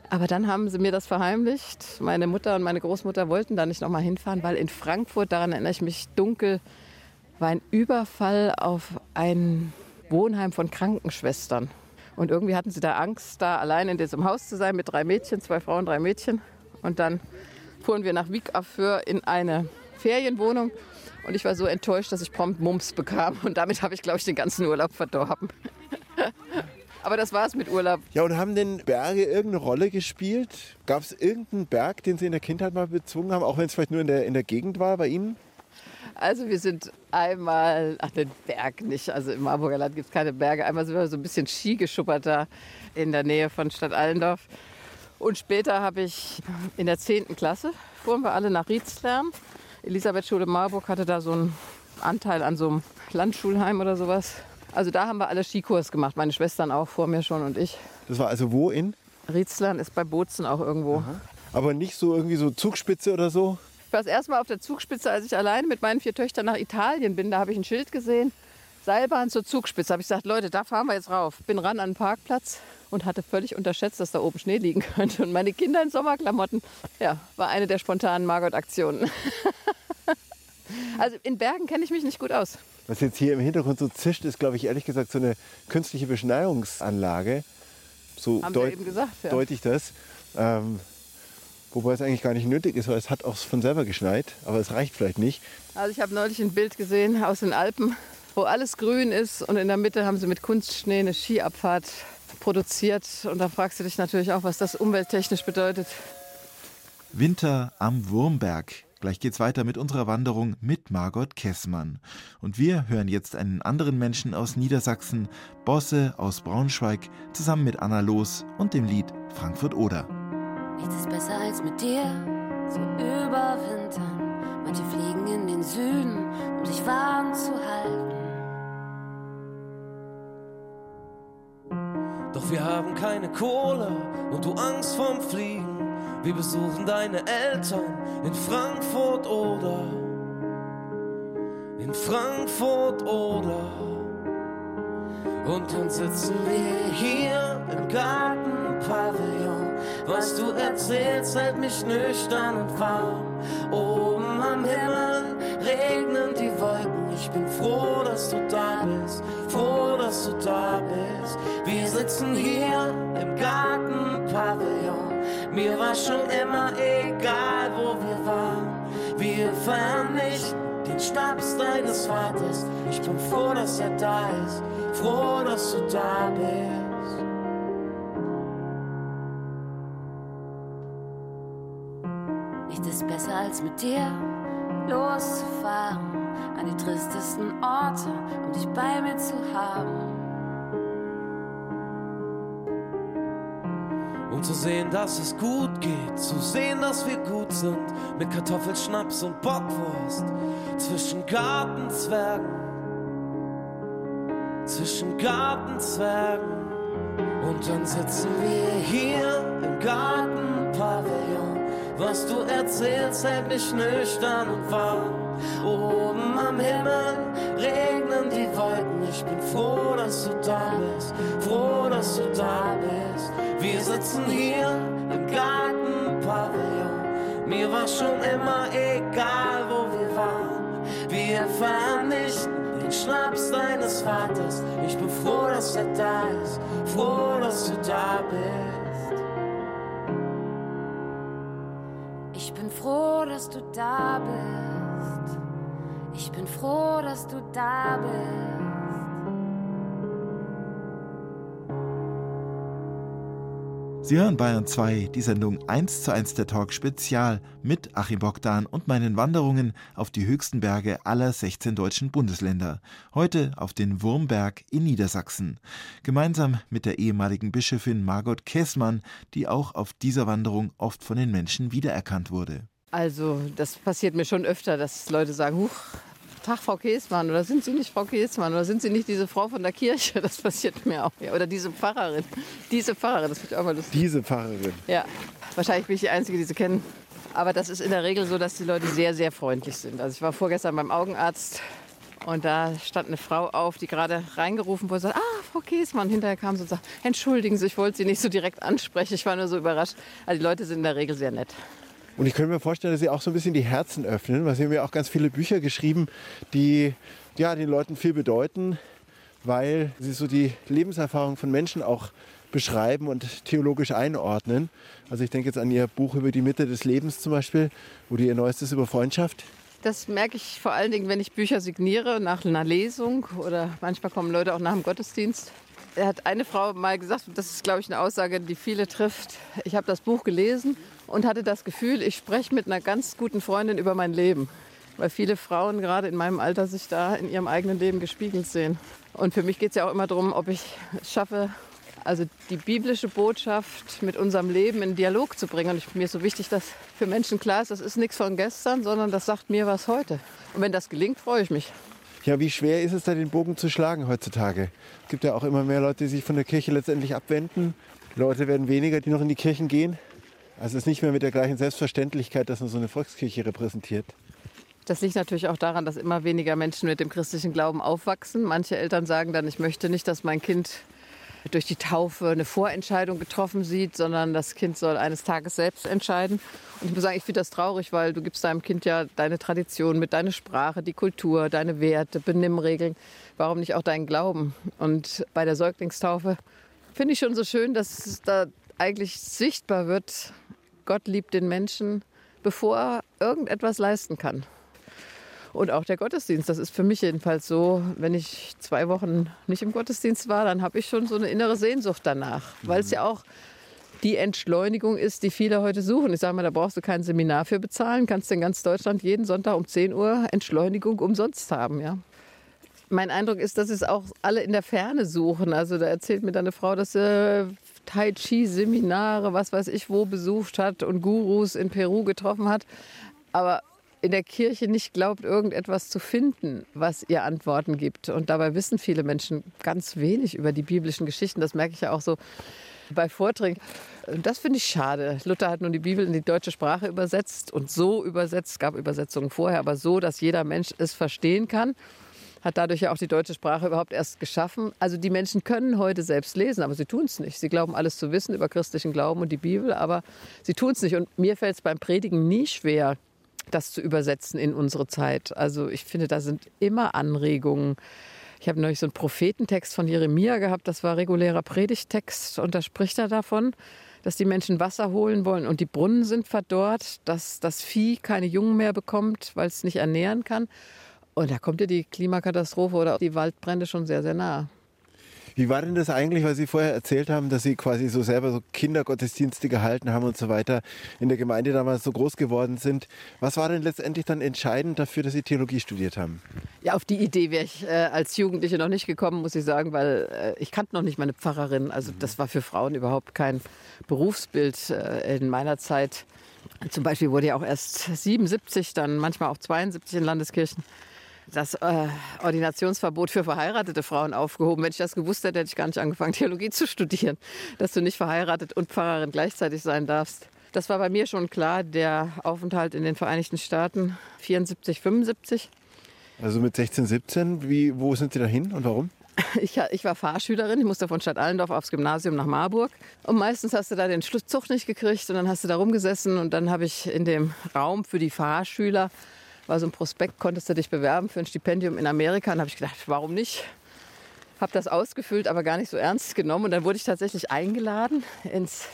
[SPEAKER 5] Aber dann haben sie mir das verheimlicht. Meine Mutter und meine Großmutter wollten da nicht nochmal hinfahren, weil in Frankfurt, daran erinnere ich mich dunkel, war ein Überfall auf ein Wohnheim von Krankenschwestern. Und irgendwie hatten sie da Angst, da allein in diesem Haus zu sein mit drei Mädchen, zwei Frauen, drei Mädchen. Und dann fuhren wir nach Afür in eine Ferienwohnung. Und ich war so enttäuscht, dass ich prompt Mumps bekam. Und damit habe ich, glaube ich, den ganzen Urlaub verdorben. Aber das war es mit Urlaub.
[SPEAKER 6] Ja, und haben denn Berge irgendeine Rolle gespielt? Gab es irgendeinen Berg, den Sie in der Kindheit mal bezwungen haben, auch wenn es vielleicht nur in der, in der Gegend war bei Ihnen?
[SPEAKER 5] Also wir sind einmal, ach den Berg nicht, also im Marburger Land gibt es keine Berge. Einmal sind wir so ein bisschen Ski geschuppert da in der Nähe von Stadt Allendorf. Und später habe ich in der 10. Klasse, fuhren wir alle nach Rietzlern Elisabethschule Marburg hatte da so einen Anteil an so einem Landschulheim oder sowas. Also da haben wir alle Skikurs gemacht, meine Schwestern auch vor mir schon und ich.
[SPEAKER 6] Das war also wo in?
[SPEAKER 5] Rietzlern ist bei Bozen auch irgendwo. Aha.
[SPEAKER 6] Aber nicht so irgendwie so Zugspitze oder so?
[SPEAKER 5] Ich war das erste Mal auf der Zugspitze, als ich alleine mit meinen vier Töchtern nach Italien bin. Da habe ich ein Schild gesehen, Seilbahn zur Zugspitze. Habe ich gesagt, Leute, da fahren wir jetzt rauf. Bin ran an den Parkplatz und hatte völlig unterschätzt, dass da oben Schnee liegen könnte. Und meine Kinder in Sommerklamotten, ja, war eine der spontanen Margot-Aktionen. also in Bergen kenne ich mich nicht gut aus.
[SPEAKER 6] Was jetzt hier im Hintergrund so zischt, ist, glaube ich, ehrlich gesagt, so eine künstliche Beschneiungsanlage. So
[SPEAKER 5] Haben
[SPEAKER 6] deut
[SPEAKER 5] gesagt, ja.
[SPEAKER 6] deute ich das. Ähm, wobei es eigentlich gar nicht nötig ist, weil es hat auch von selber geschneit. Aber es reicht vielleicht nicht.
[SPEAKER 5] Also ich habe neulich ein Bild gesehen aus den Alpen, wo alles grün ist und in der Mitte haben sie mit Kunstschnee eine Skiabfahrt produziert. Und da fragst du dich natürlich auch, was das umwelttechnisch bedeutet.
[SPEAKER 3] Winter am Wurmberg. Gleich geht's weiter mit unserer Wanderung mit Margot Kessmann. Und wir hören jetzt einen anderen Menschen aus Niedersachsen, Bosse aus Braunschweig, zusammen mit Anna Los und dem Lied Frankfurt Oder.
[SPEAKER 8] Nichts ist besser als mit dir zu überwintern. Manche fliegen in den Süden, um sich warm zu halten.
[SPEAKER 4] Doch wir haben keine Kohle und du Angst vorm Fliegen. Wir besuchen deine Eltern in Frankfurt oder in Frankfurt oder und dann sitzen wir hier im Gartenpavillon. Was du erzählst, hält mich nüchtern und warm. Oben am Himmel regnen die Wolken. Ich bin froh, dass du da bist, froh, dass du da bist. Wir sitzen hier im Gartenpavillon. Mir war schon immer egal, wo wir waren. Wir feiern nicht den Schnaps deines Vaters. Ich bin froh, dass er da ist, froh, dass du da bist.
[SPEAKER 8] Nichts ist besser als mit dir loszufahren an die tristesten Orte, um dich bei mir zu haben.
[SPEAKER 4] Um zu sehen, dass es gut geht, zu sehen, dass wir gut sind, mit Kartoffelschnaps und Bockwurst, zwischen Gartenzwergen, zwischen Gartenzwergen. Und dann sitzen wir hier im Gartenpavillon. Was du erzählst, hält mich nüchtern und warm. Oben am Himmel regnen die Wolken. Ich bin froh, dass du da bist, froh, dass du da bist. Wir sitzen hier im Gartenpavillon. Mir war schon immer egal, wo wir waren. Wir feiern nicht den Schnaps deines Vaters. Ich bin froh, dass er da ist, froh, dass du da bist.
[SPEAKER 8] Bin froh, dass du da bist. Ich bin froh, dass du da bist.
[SPEAKER 3] Sie hören Bayern 2, die Sendung 1 zu 1 der Talk Spezial mit Achim Bogdan und meinen Wanderungen auf die höchsten Berge aller 16 deutschen Bundesländer. Heute auf den Wurmberg in Niedersachsen. Gemeinsam mit der ehemaligen Bischöfin Margot Kessmann, die auch auf dieser Wanderung oft von den Menschen wiedererkannt wurde.
[SPEAKER 5] Also das passiert mir schon öfter, dass Leute sagen, huch, Tag Frau Käsmann oder sind Sie nicht Frau Käsmann oder sind Sie nicht diese Frau von der Kirche? Das passiert mir auch. Ja. Oder diese Pfarrerin. Diese Pfarrerin, das finde ich auch mal lustig.
[SPEAKER 6] Diese Pfarrerin.
[SPEAKER 5] Ja, wahrscheinlich bin ich die Einzige, die sie kennen. Aber das ist in der Regel so, dass die Leute sehr, sehr freundlich sind. Also ich war vorgestern beim Augenarzt und da stand eine Frau auf, die gerade reingerufen wurde und sagte, ah, Frau Käsmann. Hinterher kam sie und sagte, entschuldigen Sie, ich wollte Sie nicht so direkt ansprechen. Ich war nur so überrascht. Also die Leute sind in der Regel sehr nett.
[SPEAKER 6] Und ich könnte mir vorstellen, dass Sie auch so ein bisschen die Herzen öffnen, weil Sie haben ja auch ganz viele Bücher geschrieben, die ja, den Leuten viel bedeuten, weil sie so die Lebenserfahrung von Menschen auch beschreiben und theologisch einordnen. Also ich denke jetzt an Ihr Buch über die Mitte des Lebens zum Beispiel oder Ihr neuestes über Freundschaft.
[SPEAKER 5] Das merke ich vor allen Dingen, wenn ich Bücher signiere, nach einer Lesung oder manchmal kommen Leute auch nach dem Gottesdienst. Er hat eine Frau mal gesagt, und das ist, glaube ich, eine Aussage, die viele trifft. Ich habe das Buch gelesen und hatte das Gefühl, ich spreche mit einer ganz guten Freundin über mein Leben. Weil viele Frauen gerade in meinem Alter sich da in ihrem eigenen Leben gespiegelt sehen. Und für mich geht es ja auch immer darum, ob ich es schaffe, also die biblische Botschaft mit unserem Leben in Dialog zu bringen. Und ich, mir ist so wichtig, dass für Menschen klar ist, das ist nichts von gestern, sondern das sagt mir was heute. Und wenn das gelingt, freue ich mich.
[SPEAKER 6] Ja, wie schwer ist es da, den Bogen zu schlagen heutzutage? Es gibt ja auch immer mehr Leute, die sich von der Kirche letztendlich abwenden. Leute werden weniger, die noch in die Kirchen gehen. Also es ist nicht mehr mit der gleichen Selbstverständlichkeit, dass man so eine Volkskirche repräsentiert.
[SPEAKER 5] Das liegt natürlich auch daran, dass immer weniger Menschen mit dem christlichen Glauben aufwachsen. Manche Eltern sagen dann, ich möchte nicht, dass mein Kind durch die Taufe eine Vorentscheidung getroffen sieht, sondern das Kind soll eines Tages selbst entscheiden. Und ich muss sagen, ich finde das traurig, weil du gibst deinem Kind ja deine Tradition mit, deine Sprache, die Kultur, deine Werte, Benimmregeln. Warum nicht auch deinen Glauben? Und bei der Säuglingstaufe Finde ich schon so schön, dass es da eigentlich sichtbar wird, Gott liebt den Menschen, bevor er irgendetwas leisten kann. Und auch der Gottesdienst, das ist für mich jedenfalls so, wenn ich zwei Wochen nicht im Gottesdienst war, dann habe ich schon so eine innere Sehnsucht danach, weil es ja auch die Entschleunigung ist, die viele heute suchen. Ich sage mal, da brauchst du kein Seminar für bezahlen, kannst in ganz Deutschland jeden Sonntag um 10 Uhr Entschleunigung umsonst haben. Ja. Mein Eindruck ist, dass es auch alle in der Ferne suchen. Also da erzählt mir dann eine Frau, dass sie Tai Chi-Seminare, was weiß ich wo, besucht hat und Gurus in Peru getroffen hat. Aber in der Kirche nicht glaubt, irgendetwas zu finden, was ihr Antworten gibt. Und dabei wissen viele Menschen ganz wenig über die biblischen Geschichten. Das merke ich ja auch so bei Vorträgen. Das finde ich schade. Luther hat nun die Bibel in die deutsche Sprache übersetzt und so übersetzt, es gab Übersetzungen vorher, aber so, dass jeder Mensch es verstehen kann. Hat dadurch ja auch die deutsche Sprache überhaupt erst geschaffen. Also die Menschen können heute selbst lesen, aber sie tun es nicht. Sie glauben alles zu wissen über christlichen Glauben und die Bibel, aber sie tun es nicht. Und mir fällt es beim Predigen nie schwer, das zu übersetzen in unsere Zeit. Also ich finde, da sind immer Anregungen. Ich habe neulich so einen Prophetentext von Jeremia gehabt, das war regulärer Predigtext und da spricht er davon, dass die Menschen Wasser holen wollen und die Brunnen sind verdorrt, dass das Vieh keine Jungen mehr bekommt, weil es nicht ernähren kann. Und da kommt ja die Klimakatastrophe oder die Waldbrände schon sehr, sehr nah.
[SPEAKER 6] Wie war denn das eigentlich, weil Sie vorher erzählt haben, dass Sie quasi so selber so Kindergottesdienste gehalten haben und so weiter, in der Gemeinde damals so groß geworden sind? Was war denn letztendlich dann entscheidend dafür, dass Sie Theologie studiert haben?
[SPEAKER 5] Ja, auf die Idee wäre ich äh, als Jugendliche noch nicht gekommen, muss ich sagen, weil äh, ich kannte noch nicht meine Pfarrerin. Also das war für Frauen überhaupt kein Berufsbild äh, in meiner Zeit. Zum Beispiel wurde ja auch erst 77, dann manchmal auch 72 in Landeskirchen das äh, Ordinationsverbot für verheiratete Frauen aufgehoben. Wenn ich das gewusst hätte, hätte ich gar nicht angefangen, Theologie zu studieren, dass du nicht verheiratet und Pfarrerin gleichzeitig sein darfst. Das war bei mir schon klar, der Aufenthalt in den Vereinigten Staaten 74, 75.
[SPEAKER 6] Also mit 16, 17, wie, wo sind Sie da hin und warum?
[SPEAKER 5] Ich, ich, war Fahrschülerin, ich musste von Stadt Allendorf aufs Gymnasium nach Marburg. Und meistens hast du da den Zug nicht gekriegt und dann hast du da rumgesessen und dann habe ich in dem Raum für die Fahrschüler war so ein Prospekt, konntest du dich bewerben für ein Stipendium in Amerika. Und habe ich gedacht, warum nicht? Habe das ausgefüllt, aber gar nicht so ernst genommen. Und dann wurde ich tatsächlich eingeladen ins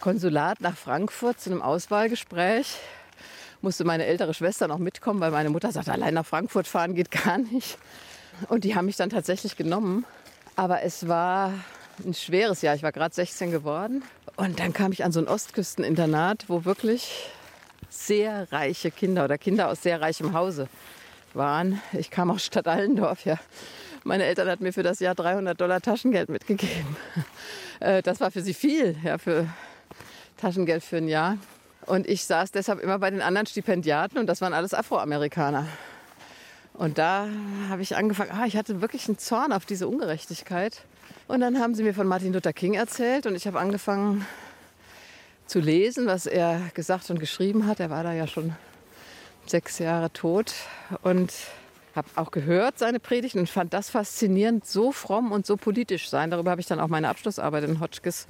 [SPEAKER 5] Konsulat nach Frankfurt zu einem Auswahlgespräch. Musste meine ältere Schwester noch mitkommen, weil meine Mutter sagte, allein nach Frankfurt fahren geht gar nicht. Und die haben mich dann tatsächlich genommen. Aber es war ein schweres Jahr. Ich war gerade 16 geworden. Und dann kam ich an so ein Ostküsteninternat, wo wirklich sehr reiche Kinder oder Kinder aus sehr reichem Hause waren. Ich kam aus Stadt Allendorf, ja. Meine Eltern hatten mir für das Jahr 300 Dollar Taschengeld mitgegeben. Äh, das war für sie viel, ja, für Taschengeld für ein Jahr. Und ich saß deshalb immer bei den anderen Stipendiaten und das waren alles Afroamerikaner. Und da habe ich angefangen, ah, ich hatte wirklich einen Zorn auf diese Ungerechtigkeit. Und dann haben sie mir von Martin Luther King erzählt und ich habe angefangen, zu lesen, was er gesagt und geschrieben hat. Er war da ja schon sechs Jahre tot und habe auch gehört seine Predigten und fand das faszinierend, so fromm und so politisch sein. Darüber habe ich dann auch meine Abschlussarbeit in Hotchkiss,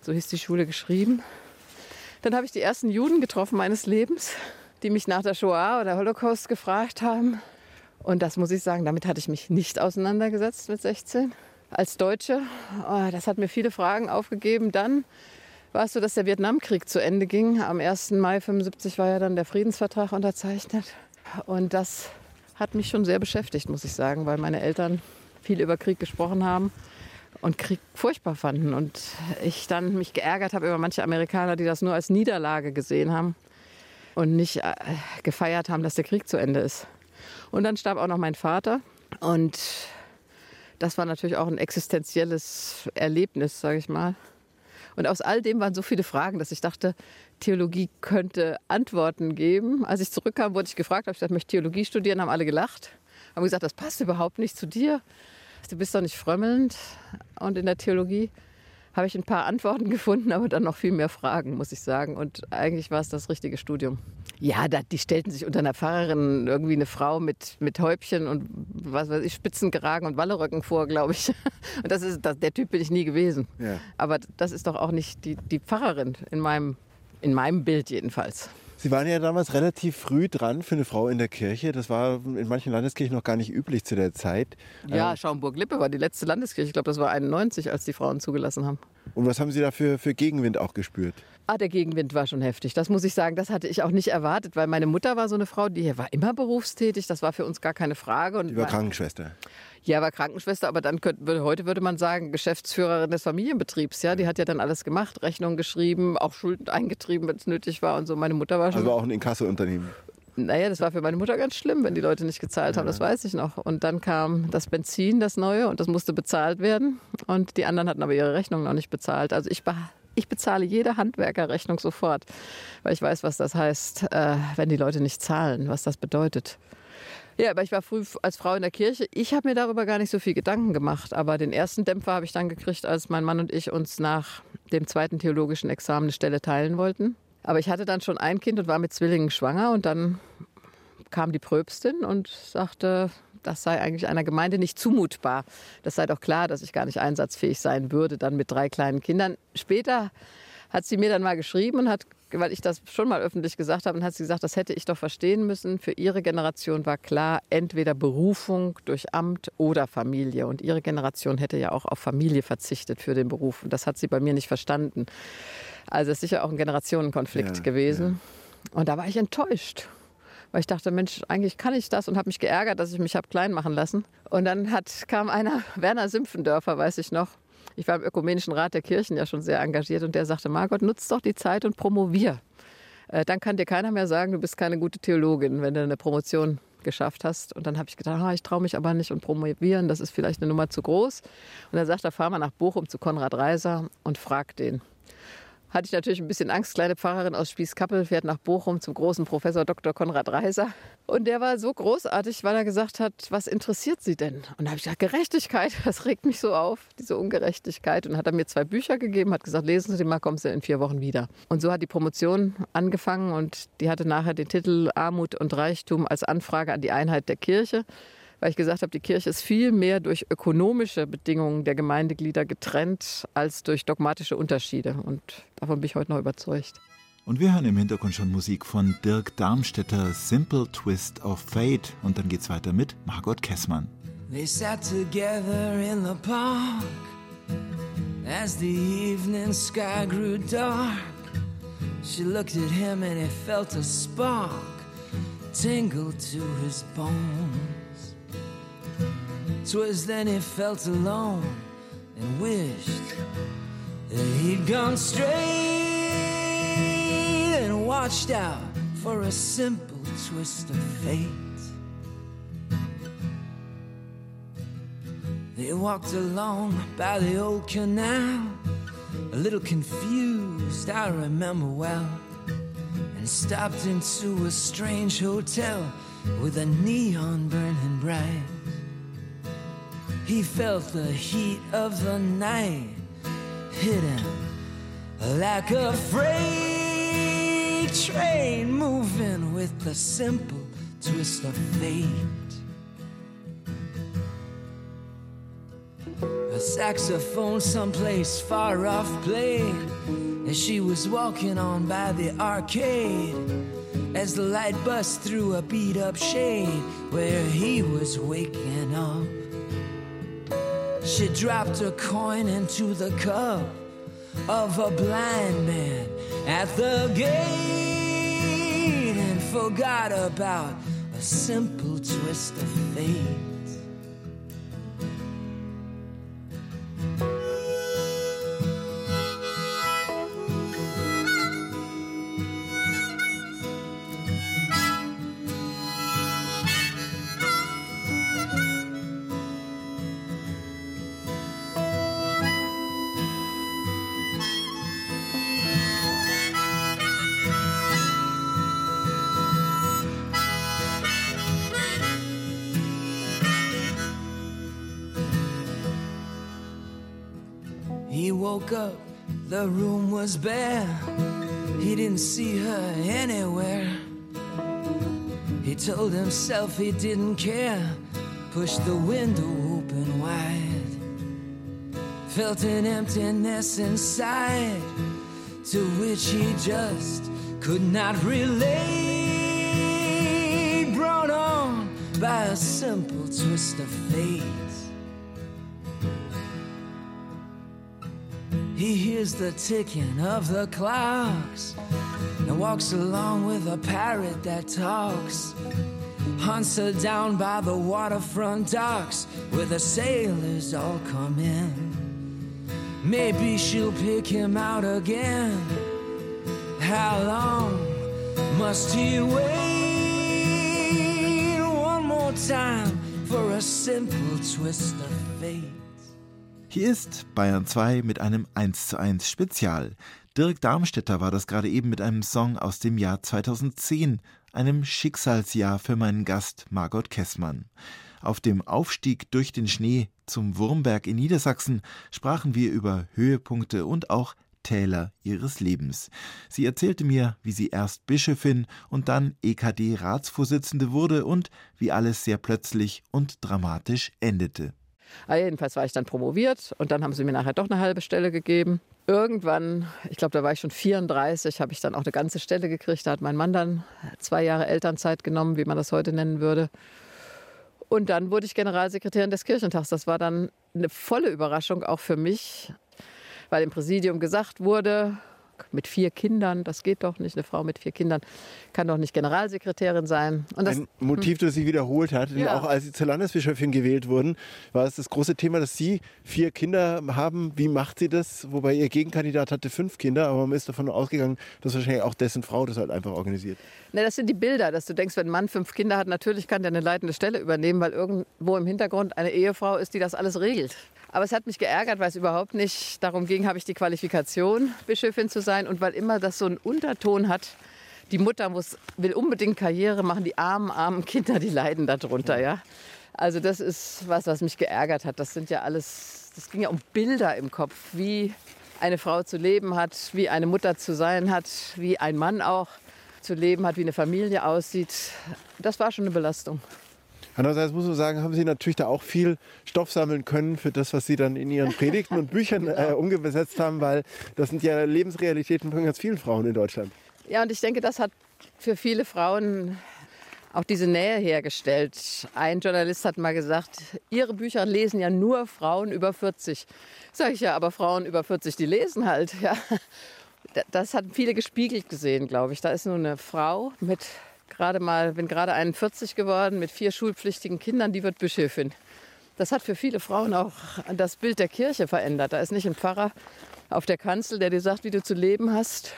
[SPEAKER 5] so hieß die Schule, geschrieben. Dann habe ich die ersten Juden getroffen meines Lebens, die mich nach der Shoah oder Holocaust gefragt haben. Und das muss ich sagen, damit hatte ich mich nicht auseinandergesetzt mit 16 als Deutsche. Oh, das hat mir viele Fragen aufgegeben. Dann war es so, dass der Vietnamkrieg zu Ende ging. Am 1. Mai 1975 war ja dann der Friedensvertrag unterzeichnet. Und das hat mich schon sehr beschäftigt, muss ich sagen, weil meine Eltern viel über Krieg gesprochen haben und Krieg furchtbar fanden. Und ich dann mich geärgert habe über manche Amerikaner, die das nur als Niederlage gesehen haben und nicht äh, gefeiert haben, dass der Krieg zu Ende ist. Und dann starb auch noch mein Vater. Und das war natürlich auch ein existenzielles Erlebnis, sage ich mal. Und aus all dem waren so viele Fragen, dass ich dachte, Theologie könnte Antworten geben. Als ich zurückkam, wurde ich gefragt, ob ich gesagt, möchte Theologie studieren, haben alle gelacht. Haben gesagt, das passt überhaupt nicht zu dir. Du bist doch nicht frömmelnd. Und in der Theologie habe ich ein paar Antworten gefunden, aber dann noch viel mehr Fragen, muss ich sagen. Und eigentlich war es das richtige Studium. Ja, da, die stellten sich unter einer Pfarrerin irgendwie eine Frau mit, mit Häubchen und was weiß ich, Spitzengeragen und Walleröcken vor, glaube ich. Und das ist, das, der Typ bin ich nie gewesen. Ja. Aber das ist doch auch nicht die, die Pfarrerin in meinem, in meinem Bild jedenfalls.
[SPEAKER 6] Sie waren ja damals relativ früh dran für eine Frau in der Kirche. Das war in manchen Landeskirchen noch gar nicht üblich zu der Zeit.
[SPEAKER 5] Ja, ähm, Schaumburg-Lippe war die letzte Landeskirche. Ich glaube, das war 91, als die Frauen zugelassen haben.
[SPEAKER 6] Und was haben Sie da für, für Gegenwind auch gespürt?
[SPEAKER 5] Ah, der Gegenwind war schon heftig. Das muss ich sagen, das hatte ich auch nicht erwartet, weil meine Mutter war so eine Frau, die war immer berufstätig. Das war für uns gar keine Frage. Und
[SPEAKER 6] Die war Krankenschwester.
[SPEAKER 5] Ja, war Krankenschwester, aber dann könnte, heute würde man sagen, Geschäftsführerin des Familienbetriebs. Ja, die hat ja dann alles gemacht, Rechnungen geschrieben, auch Schulden eingetrieben, wenn es nötig war und so. Meine Mutter war schon.
[SPEAKER 6] Also war auch ein Inkassounternehmen.
[SPEAKER 5] Naja, das war für meine Mutter ganz schlimm, wenn die Leute nicht gezahlt haben, das weiß ich noch. Und dann kam das Benzin, das neue, und das musste bezahlt werden. Und die anderen hatten aber ihre Rechnung noch nicht bezahlt. Also ich, be ich bezahle jede Handwerkerrechnung sofort, weil ich weiß, was das heißt, äh, wenn die Leute nicht zahlen, was das bedeutet. Ja, aber ich war früh als Frau in der Kirche. Ich habe mir darüber gar nicht so viel Gedanken gemacht. Aber den ersten Dämpfer habe ich dann gekriegt, als mein Mann und ich uns nach dem zweiten theologischen Examen eine Stelle teilen wollten. Aber ich hatte dann schon ein Kind und war mit Zwillingen schwanger. Und dann kam die Pröbstin und sagte, das sei eigentlich einer Gemeinde nicht zumutbar. Das sei doch klar, dass ich gar nicht einsatzfähig sein würde, dann mit drei kleinen Kindern. Später hat sie mir dann mal geschrieben und hat, weil ich das schon mal öffentlich gesagt habe, und hat sie gesagt, das hätte ich doch verstehen müssen. Für ihre Generation war klar, entweder Berufung durch Amt oder Familie. Und ihre Generation hätte ja auch auf Familie verzichtet für den Beruf. Und das hat sie bei mir nicht verstanden. Also es ist sicher auch ein Generationenkonflikt
[SPEAKER 6] Ja,
[SPEAKER 5] gewesen. Und da war ich enttäuscht. Weil ich dachte, Mensch, eigentlich kann ich das und habe mich geärgert, dass ich mich habe klein machen lassen. Und dann hat, kam einer, Werner Simpfendörfer, weiß ich noch. Ich war im Ökumenischen Rat der Kirchen ja schon sehr engagiert und der sagte, Margot, nutz doch die Zeit und promovier. Äh, dann kann dir keiner mehr sagen, du bist keine gute Theologin, wenn du eine Promotion geschafft hast. Und dann habe ich gedacht, ah, ich traue mich aber nicht und promovieren, das ist vielleicht eine Nummer zu groß. Und dann sagt er, fahr mal nach Bochum zu Konrad Reiser und frag den. Hatte ich natürlich ein bisschen Angst. Kleine Pfarrerin aus Spießkappel fährt nach Bochum zum großen Professor Dr. Konrad Reiser. Und der war so großartig, weil er gesagt hat, was interessiert Sie denn? Und da habe ich gesagt, Gerechtigkeit, das regt mich so auf, diese Ungerechtigkeit. Und hat er mir zwei Bücher gegeben, hat gesagt, lesen Sie die mal, kommen Sie in vier Wochen wieder. Und so hat die Promotion angefangen und die hatte nachher den Titel Armut und Reichtum als Anfrage an die Einheit der Kirche weil ich gesagt habe, die Kirche ist viel mehr durch ökonomische Bedingungen der Gemeindeglieder getrennt als durch dogmatische Unterschiede. Und davon bin ich heute noch überzeugt.
[SPEAKER 3] Und wir hören im Hintergrund schon Musik von Dirk Darmstädter, Simple Twist of Fate. Und dann geht's weiter mit Margot Kessmann.
[SPEAKER 9] They sat together in the park as the evening sky grew dark. She looked at him and he felt a spark tingle to his bones. 'Twas then he felt alone and wished that he'd gone straight and watched out for a simple twist of fate. They walked along by the old canal, a little confused, I remember well, and stopped into a strange hotel with a neon burning bright. He felt the heat of the night hit him like a freight train moving with the simple twist of fate. A saxophone someplace far off played as she was walking on by the arcade. As the light bust through a beat up shade where he was waking up. She dropped a coin into the cup of a blind man at the gate and forgot about a simple twist of fate. Woke up, the room was bare. He didn't see her anywhere. He told himself he didn't care, pushed the window open wide. Felt an emptiness inside to which he just could not relate. Brought on by a simple twist of fate.
[SPEAKER 10] Hears the ticking of the clocks and walks along with a parrot that talks. Hunts her down by the waterfront docks where the sailors all come in. Maybe she'll pick him out again. How long must he wait one more time for a simple twist of?
[SPEAKER 3] Hier ist Bayern 2 mit einem 1 zu 1 Spezial. Dirk Darmstädter war das gerade eben mit einem Song aus dem Jahr 2010, einem Schicksalsjahr für meinen Gast Margot Kessmann. Auf dem Aufstieg durch den Schnee zum Wurmberg in Niedersachsen sprachen wir über Höhepunkte und auch Täler ihres Lebens. Sie erzählte mir, wie sie erst Bischöfin und dann EKD-Ratsvorsitzende wurde und wie alles sehr plötzlich und dramatisch endete.
[SPEAKER 5] Ah, jedenfalls war ich dann promoviert und dann haben sie mir nachher doch eine halbe Stelle gegeben. Irgendwann, ich glaube, da war ich schon 34, habe ich dann auch eine ganze Stelle gekriegt. Da hat mein Mann dann zwei Jahre Elternzeit genommen, wie man das heute nennen würde. Und dann wurde ich Generalsekretärin des Kirchentags. Das war dann eine volle Überraschung auch für mich, weil im Präsidium gesagt wurde, mit vier Kindern, das geht doch nicht. Eine Frau mit vier Kindern kann doch nicht Generalsekretärin sein.
[SPEAKER 6] Und das, Ein Motiv, das sich wiederholt hat. Ja. Auch als Sie zur Landesbischöfin gewählt wurden, war es das große Thema, dass Sie vier Kinder haben. Wie macht sie das? Wobei Ihr Gegenkandidat hatte fünf Kinder, aber man ist davon ausgegangen, dass wahrscheinlich auch dessen Frau das halt einfach organisiert.
[SPEAKER 5] Ne, das sind die Bilder, dass du denkst, wenn ein Mann fünf Kinder hat, natürlich kann der eine leitende Stelle übernehmen, weil irgendwo im Hintergrund eine Ehefrau ist, die das alles regelt. Aber es hat mich geärgert, weil es überhaupt nicht darum ging, habe ich die Qualifikation, Bischöfin zu sein und weil immer das so einen Unterton hat, die Mutter muss, will unbedingt Karriere machen, die armen, armen Kinder, die leiden darunter, ja. Also das ist was, was mich geärgert hat. Das sind ja alles, das ging ja um Bilder im Kopf, wie eine Frau zu leben hat, wie eine Mutter zu sein hat, wie ein Mann auch zu leben hat, wie eine Familie aussieht. Das war schon eine Belastung.
[SPEAKER 6] Andererseits muss man sagen, haben Sie natürlich da auch viel Stoff sammeln können für das, was Sie dann in Ihren Predigten und Büchern äh, umgesetzt haben, weil das sind ja Lebensrealitäten von ganz vielen Frauen in Deutschland.
[SPEAKER 5] Ja, und ich denke, das hat für viele Frauen auch diese Nähe hergestellt. Ein Journalist hat mal gesagt, Ihre Bücher lesen ja nur Frauen über 40. Sag ich ja, aber Frauen über 40, die lesen halt. Ja. Das hat viele gespiegelt gesehen, glaube ich. Da ist nur eine Frau mit gerade mal, bin gerade 41 geworden, mit vier schulpflichtigen Kindern, die wird Bischöfin. Das hat für viele Frauen auch das Bild der Kirche verändert. Da ist nicht ein Pfarrer auf der Kanzel, der dir sagt, wie du zu leben hast,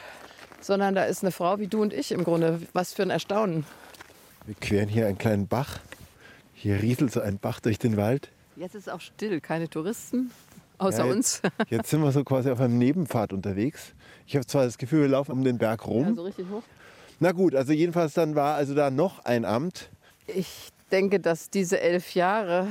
[SPEAKER 5] sondern da ist eine Frau wie du und ich im Grunde. Was für ein Erstaunen.
[SPEAKER 6] Wir queren hier einen kleinen Bach. Hier rieselt so ein Bach durch den Wald.
[SPEAKER 5] Jetzt ist es auch still, keine Touristen außer ja,
[SPEAKER 6] jetzt,
[SPEAKER 5] uns.
[SPEAKER 6] jetzt sind wir so quasi auf einem Nebenpfad unterwegs. Ich habe zwar das Gefühl, wir laufen um den Berg rum.
[SPEAKER 5] Ja, so richtig hoch.
[SPEAKER 6] Na gut, also jedenfalls dann war also da noch ein Amt.
[SPEAKER 5] Ich denke, dass diese elf Jahre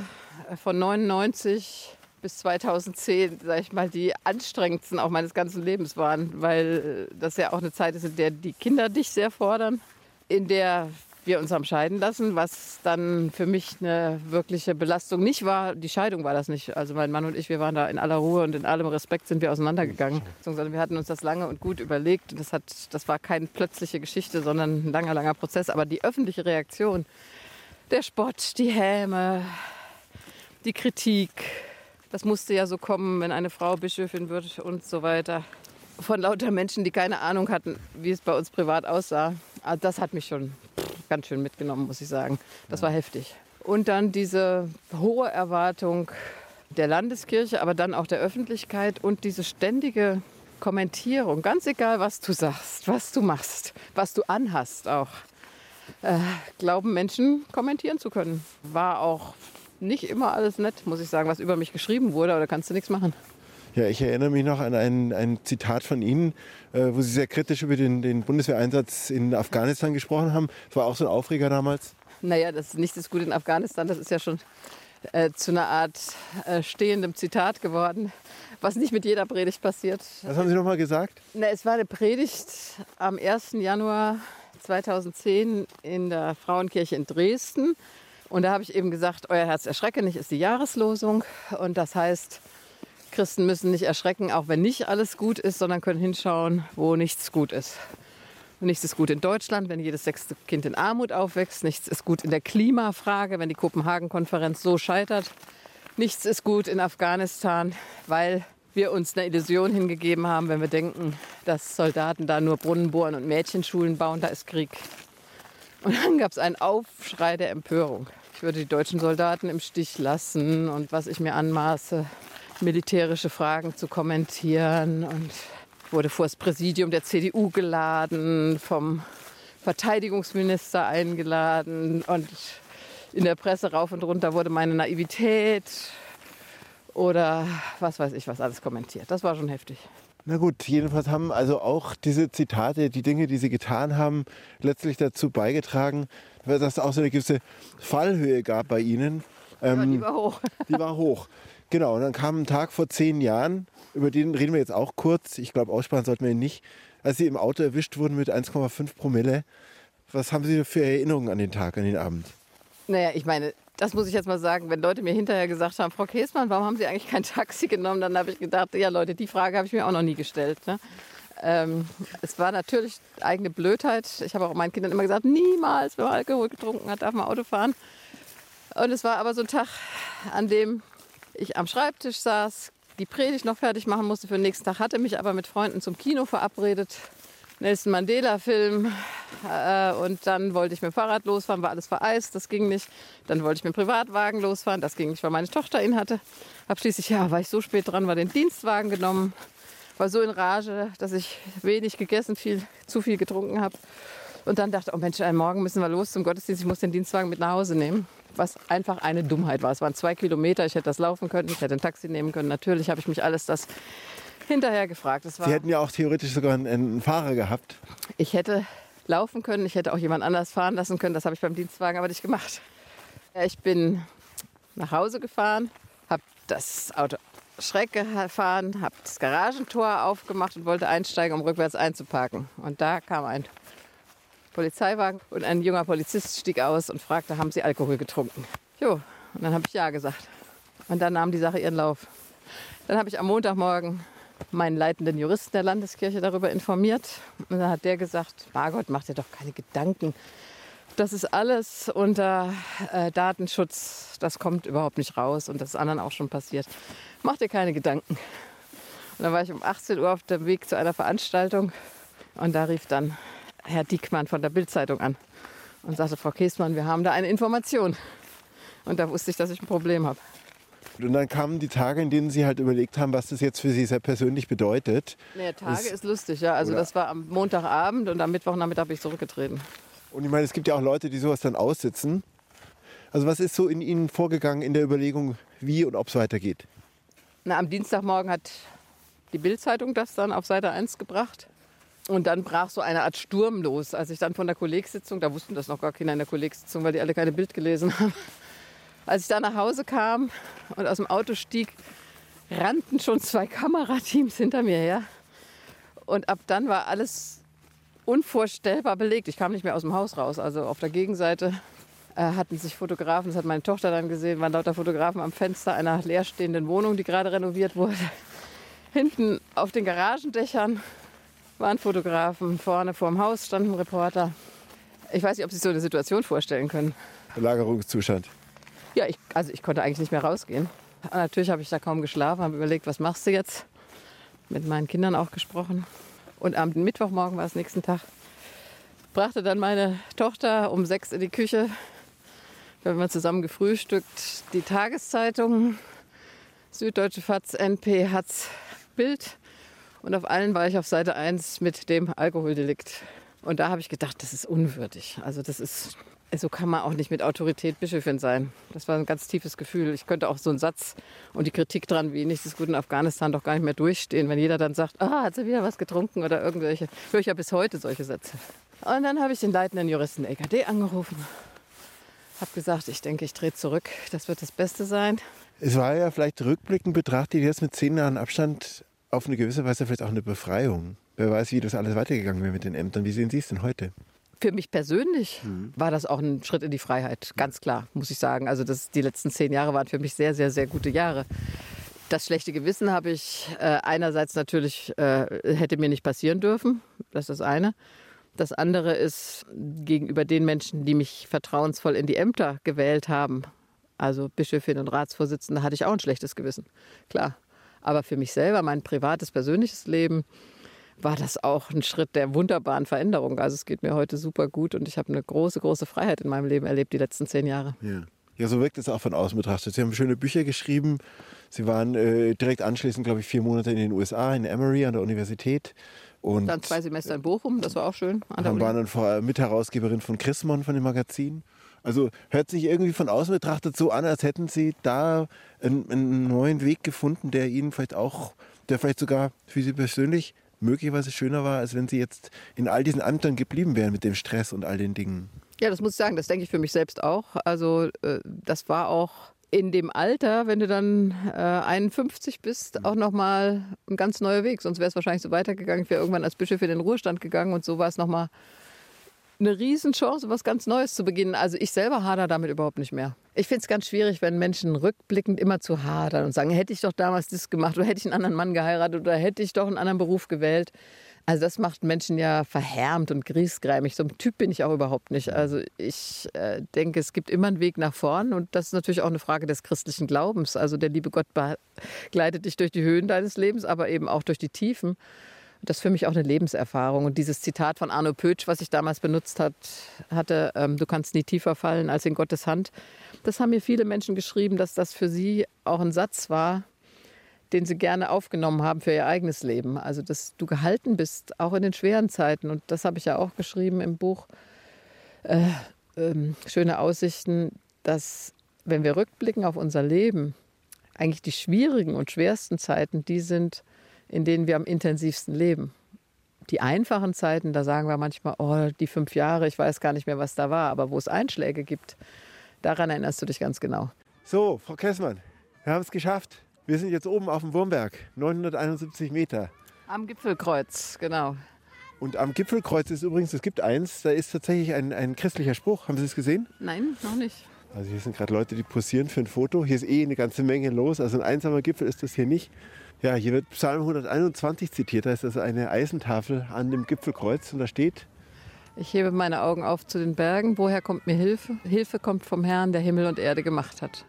[SPEAKER 5] von 99 bis 2010, sag ich mal, die anstrengendsten auch meines ganzen Lebens waren, weil das ja auch eine Zeit ist, in der die Kinder dich sehr fordern, in der wir uns haben scheiden lassen, was dann für mich eine wirkliche Belastung nicht war. Die Scheidung war das nicht. Also mein Mann und ich, wir waren da in aller Ruhe und in allem Respekt sind wir auseinandergegangen. Sondern wir hatten uns das lange und gut überlegt. Das, hat, das war keine plötzliche Geschichte, sondern ein langer, langer Prozess. Aber die öffentliche Reaktion, der Spott, die Häme, die Kritik, das musste ja so kommen, wenn eine Frau Bischöfin wird und so weiter. Von lauter Menschen, die keine Ahnung hatten, wie es bei uns privat aussah. Ah, das hat mich schon ganz schön mitgenommen, muss ich sagen. Das war heftig. Und dann diese hohe Erwartung der Landeskirche, aber dann auch der Öffentlichkeit und diese ständige Kommentierung, ganz egal, was du sagst, was du machst, was du anhast auch, äh, glauben Menschen kommentieren zu können. War auch nicht immer alles nett, muss ich sagen, was über mich geschrieben wurde, aber da kannst du nichts machen.
[SPEAKER 6] Ja, ich erinnere mich noch an ein, ein Zitat von Ihnen, äh, wo Sie sehr kritisch über den, den Bundeswehreinsatz in Afghanistan gesprochen haben. Das war auch so ein Aufreger damals.
[SPEAKER 5] Naja, das ist nicht das Gute in Afghanistan. Das ist ja schon äh, zu einer Art äh, stehendem Zitat geworden, was nicht mit jeder Predigt passiert.
[SPEAKER 6] Was haben Sie noch mal gesagt?
[SPEAKER 5] Na, es war eine Predigt am 1. Januar 2010 in der Frauenkirche in Dresden. Und da habe ich eben gesagt, Euer Herz erschrecke nicht ist die Jahreslosung. Und das heißt, Christen müssen nicht erschrecken, auch wenn nicht alles gut ist, sondern können hinschauen, wo nichts gut ist. Nichts ist gut in Deutschland, wenn jedes sechste Kind in Armut aufwächst. Nichts ist gut in der Klimafrage, wenn die Kopenhagen-Konferenz so scheitert. Nichts ist gut in Afghanistan, weil wir uns eine Illusion hingegeben haben, wenn wir denken, dass Soldaten da nur Brunnen bohren und Mädchenschulen bauen, da ist Krieg. Und dann gab es einen Aufschrei der Empörung. Ich würde die deutschen Soldaten im Stich lassen und was ich mir anmaße, militärische Fragen zu kommentieren und wurde vor das Präsidium der CDU geladen, vom Verteidigungsminister eingeladen und in der Presse rauf und runter wurde meine Naivität oder was weiß ich was alles kommentiert. Das war schon heftig.
[SPEAKER 6] Na gut, jedenfalls haben also auch diese Zitate, die Dinge, die sie getan haben, letztlich dazu beigetragen, dass es auch so eine gewisse Fallhöhe gab bei ihnen.
[SPEAKER 5] Ja, die war hoch.
[SPEAKER 6] Die war hoch. Genau, und dann kam ein Tag vor zehn Jahren, über den reden wir jetzt auch kurz. Ich glaube, aussprechen sollten wir ihn nicht. Als sie im Auto erwischt wurden mit 1,5 Promille. Was haben Sie für Erinnerungen an den Tag, an den Abend?
[SPEAKER 5] Naja, ich meine, das muss ich jetzt mal sagen, wenn Leute mir hinterher gesagt haben, Frau Käsmann, warum haben Sie eigentlich kein Taxi genommen, dann habe ich gedacht, ja Leute, die Frage habe ich mir auch noch nie gestellt. Ne? Ähm, es war natürlich eigene Blödheit. Ich habe auch meinen Kindern immer gesagt, niemals, wenn man Alkohol getrunken hat, darf man Auto fahren. Und es war aber so ein Tag, an dem ich am Schreibtisch saß, die Predigt noch fertig machen musste für den nächsten Tag, hatte mich aber mit Freunden zum Kino verabredet. Nelson Mandela-Film. Äh, und dann wollte ich mit dem Fahrrad losfahren, war alles vereist, das ging nicht. Dann wollte ich mit dem Privatwagen losfahren, das ging nicht, weil meine Tochter ihn hatte. Hab schließlich, ja, war ich so spät dran, war den Dienstwagen genommen. War so in Rage, dass ich wenig gegessen, viel, zu viel getrunken habe. Und dann dachte, oh Mensch, morgen müssen wir los zum Gottesdienst, ich muss den Dienstwagen mit nach Hause nehmen. Was einfach eine Dummheit war. Es waren zwei Kilometer, ich hätte das laufen können, ich hätte ein Taxi nehmen können. Natürlich habe ich mich alles das hinterher gefragt.
[SPEAKER 6] Sie hätten ja auch theoretisch sogar einen, einen Fahrer gehabt.
[SPEAKER 5] ich hätte laufen können, ich hätte auch jemand anders fahren lassen können. Das habe ich beim Dienstwagen aber nicht gemacht. Ich bin nach Hause gefahren, habe das Auto schräg gefahren, habe das Garagentor aufgemacht und wollte einsteigen, um rückwärts einzuparken. Und da kam ein Polizeiwagen und ein junger Polizist stieg aus und fragte, haben Sie Alkohol getrunken? Jo, und dann habe ich ja gesagt. Und dann nahm die Sache ihren Lauf. Dann habe ich am Montagmorgen meinen leitenden Juristen der Landeskirche darüber informiert. Und dann hat der gesagt, Margot, mach dir doch keine Gedanken. Das ist alles unter äh, Datenschutz. Das kommt überhaupt nicht raus. Und das ist anderen auch schon passiert. Mach dir keine Gedanken. Und dann war ich um 18 Uhr auf dem Weg zu einer Veranstaltung. Und da rief dann Herr Diekmann von der Bildzeitung an und sagte, Frau Käsmann, wir haben da eine Information. Und da wusste ich, dass ich ein Problem habe.
[SPEAKER 6] Und dann kamen die Tage, in denen Sie halt überlegt haben, was das jetzt für Sie sehr persönlich bedeutet.
[SPEAKER 5] Nee, Tage
[SPEAKER 6] Das-
[SPEAKER 5] ist lustig, ja. Also das war am Montagabend und am Mittwochnachmittag bin ich zurückgetreten.
[SPEAKER 6] Und ich meine, es gibt ja auch Leute, die sowas dann aussitzen. Also was ist so in Ihnen vorgegangen in der Überlegung, wie und ob es weitergeht?
[SPEAKER 5] Na, am Dienstagmorgen hat die Bildzeitung das dann auf Seite 1 gebracht. Und dann brach so eine Art Sturm los. Als ich dann von der Kollegsitzung, da wussten das noch gar keiner in der Kollegsitzung, weil die alle keine Bild gelesen haben. Als ich da nach Hause kam und aus dem Auto stieg, rannten schon zwei Kamerateams hinter mir her. Und ab dann war alles unvorstellbar belegt. Ich kam nicht mehr aus dem Haus raus. Also auf der Gegenseite äh, hatten sich Fotografen, das hat meine Tochter dann gesehen, waren lauter Fotografen am Fenster einer leerstehenden Wohnung, die gerade renoviert wurde. Hinten auf den Garagendächern waren Fotografen, vorne vorm Haus stand ein Reporter. Ich weiß nicht, ob Sie sich so eine Situation vorstellen können.
[SPEAKER 6] Belagerungszustand.
[SPEAKER 5] Ja, ich, also ich konnte eigentlich nicht mehr rausgehen. Und natürlich habe ich da kaum geschlafen, habe überlegt, was machst du jetzt? Mit meinen Kindern auch gesprochen. Und am Mittwochmorgen war es nächsten Tag. Brachte dann meine Tochter um sechs in die Küche. Wir haben zusammen gefrühstückt. Die Tageszeitung, Süddeutsche Fatz, NP, Hatz, Bild. Und auf allen war ich auf Seite 1 mit dem Alkoholdelikt. Und da habe ich gedacht, das ist unwürdig. Also das ist, so kann man auch nicht mit Autorität Bischöfin sein. Das war ein ganz tiefes Gefühl. Ich könnte auch so einen Satz und die Kritik dran, wie nichts ist gut in Afghanistan, doch gar nicht mehr durchstehen. Wenn jeder dann sagt, ah, hat sie wieder was getrunken oder irgendwelche, höre ich ja bis heute solche Sätze. Und dann habe ich den leitenden Juristen EKD angerufen. Habe gesagt, ich denke, ich drehe zurück. Das wird das Beste sein.
[SPEAKER 6] Es war ja vielleicht rückblickend betrachtet jetzt mit zehn Jahren Abstand auf eine gewisse Weise vielleicht auch eine Befreiung. Wer weiß, wie das alles weitergegangen wäre mit den Ämtern. Wie sehen Sie es denn heute?
[SPEAKER 5] Für mich persönlich war das auch ein Schritt in die Freiheit, ganz klar, muss ich sagen. Also das, die letzten zehn Jahre waren für mich sehr, sehr, sehr gute Jahre. Das schlechte Gewissen habe ich äh, einerseits natürlich, äh, hätte mir nicht passieren dürfen, das ist das eine. Das andere ist gegenüber den Menschen, die mich vertrauensvoll in die Ämter gewählt haben, also Bischöfin und Ratsvorsitzende, hatte ich auch ein schlechtes Gewissen, klar. Aber für mich selber, mein privates, persönliches Leben, war das auch ein Schritt der wunderbaren Veränderung. Also es geht mir heute super gut und ich habe eine große, große Freiheit in meinem Leben erlebt die letzten zehn Jahre.
[SPEAKER 6] Ja. Ja, so wirkt es auch von außen betrachtet. Sie haben schöne Bücher geschrieben. Sie waren äh, direkt anschließend, glaube ich, vier Monate in den USA, in Emory an der Universität. Und
[SPEAKER 5] Dann zwei Semester in Bochum, das war auch schön. An der
[SPEAKER 6] waren dann vor, Mitherausgeberin von Chrismon von dem Magazin. Also hört sich irgendwie von außen betrachtet so an, als hätten Sie da einen, einen neuen Weg gefunden, der Ihnen vielleicht auch, der vielleicht sogar für Sie persönlich möglicherweise schöner war, als wenn Sie jetzt in all diesen Ämtern geblieben wären mit dem Stress und all den Dingen.
[SPEAKER 5] Ja, das muss ich sagen, das denke ich für mich selbst auch. Also äh, das war auch in dem Alter, wenn du dann äh, 51 bist, auch nochmal ein ganz neuer Weg. Sonst wäre es wahrscheinlich so weitergegangen. Ich wäre irgendwann als Bischof in den Ruhestand gegangen und so war es nochmal eine Riesenchance, was ganz Neues zu beginnen. Also ich selber hader damit überhaupt nicht mehr. Ich finde es ganz schwierig, wenn Menschen rückblickend immer zu hadern und sagen, hätte ich doch damals das gemacht oder hätte ich einen anderen Mann geheiratet oder hätte ich doch einen anderen Beruf gewählt. Also das macht Menschen ja verhärmt und griesgrämig. So ein Typ bin ich auch überhaupt nicht. Also ich äh, denke, es gibt immer einen Weg nach vorn und das ist natürlich auch eine Frage des christlichen Glaubens. Also der liebe Gott begleitet dich durch die Höhen deines Lebens, aber eben auch durch die Tiefen. Das ist für mich auch eine Lebenserfahrung. Und dieses Zitat von Arno Pötsch, was ich damals benutzt hat, hatte, ähm, du kannst nie tiefer fallen als in Gottes Hand, das haben mir viele Menschen geschrieben, dass das für sie auch ein Satz war, den sie gerne aufgenommen haben für ihr eigenes Leben. Also, dass du gehalten bist, auch in den schweren Zeiten. Und das habe ich ja auch geschrieben im Buch äh, ähm, Schöne Aussichten, dass wenn wir rückblicken auf unser Leben, eigentlich die schwierigen und schwersten Zeiten, die sind, in denen wir am intensivsten leben. Die einfachen Zeiten, da sagen wir manchmal, oh, die fünf Jahre, ich weiß gar nicht mehr, was da war, aber wo es Einschläge gibt, daran erinnerst du dich ganz genau.
[SPEAKER 6] So, Frau Kessmann, wir haben es geschafft. Wir sind jetzt oben auf dem Wurmberg, 971 Meter.
[SPEAKER 5] Am Gipfelkreuz, genau.
[SPEAKER 6] Und am Gipfelkreuz ist übrigens, es gibt eins, da ist tatsächlich ein, ein christlicher Spruch. Haben Sie es gesehen?
[SPEAKER 5] Nein, noch nicht.
[SPEAKER 6] Also hier sind gerade Leute, die posieren für ein Foto. Hier ist eh eine ganze Menge los. Also ein einsamer Gipfel ist das hier nicht. Ja, hier wird Psalm 121 zitiert. Da ist also eine Eisentafel an dem Gipfelkreuz und da steht,
[SPEAKER 5] Ich hebe meine Augen auf zu den Bergen. Woher kommt mir Hilfe? Hilfe kommt vom Herrn, der Himmel und Erde gemacht hat.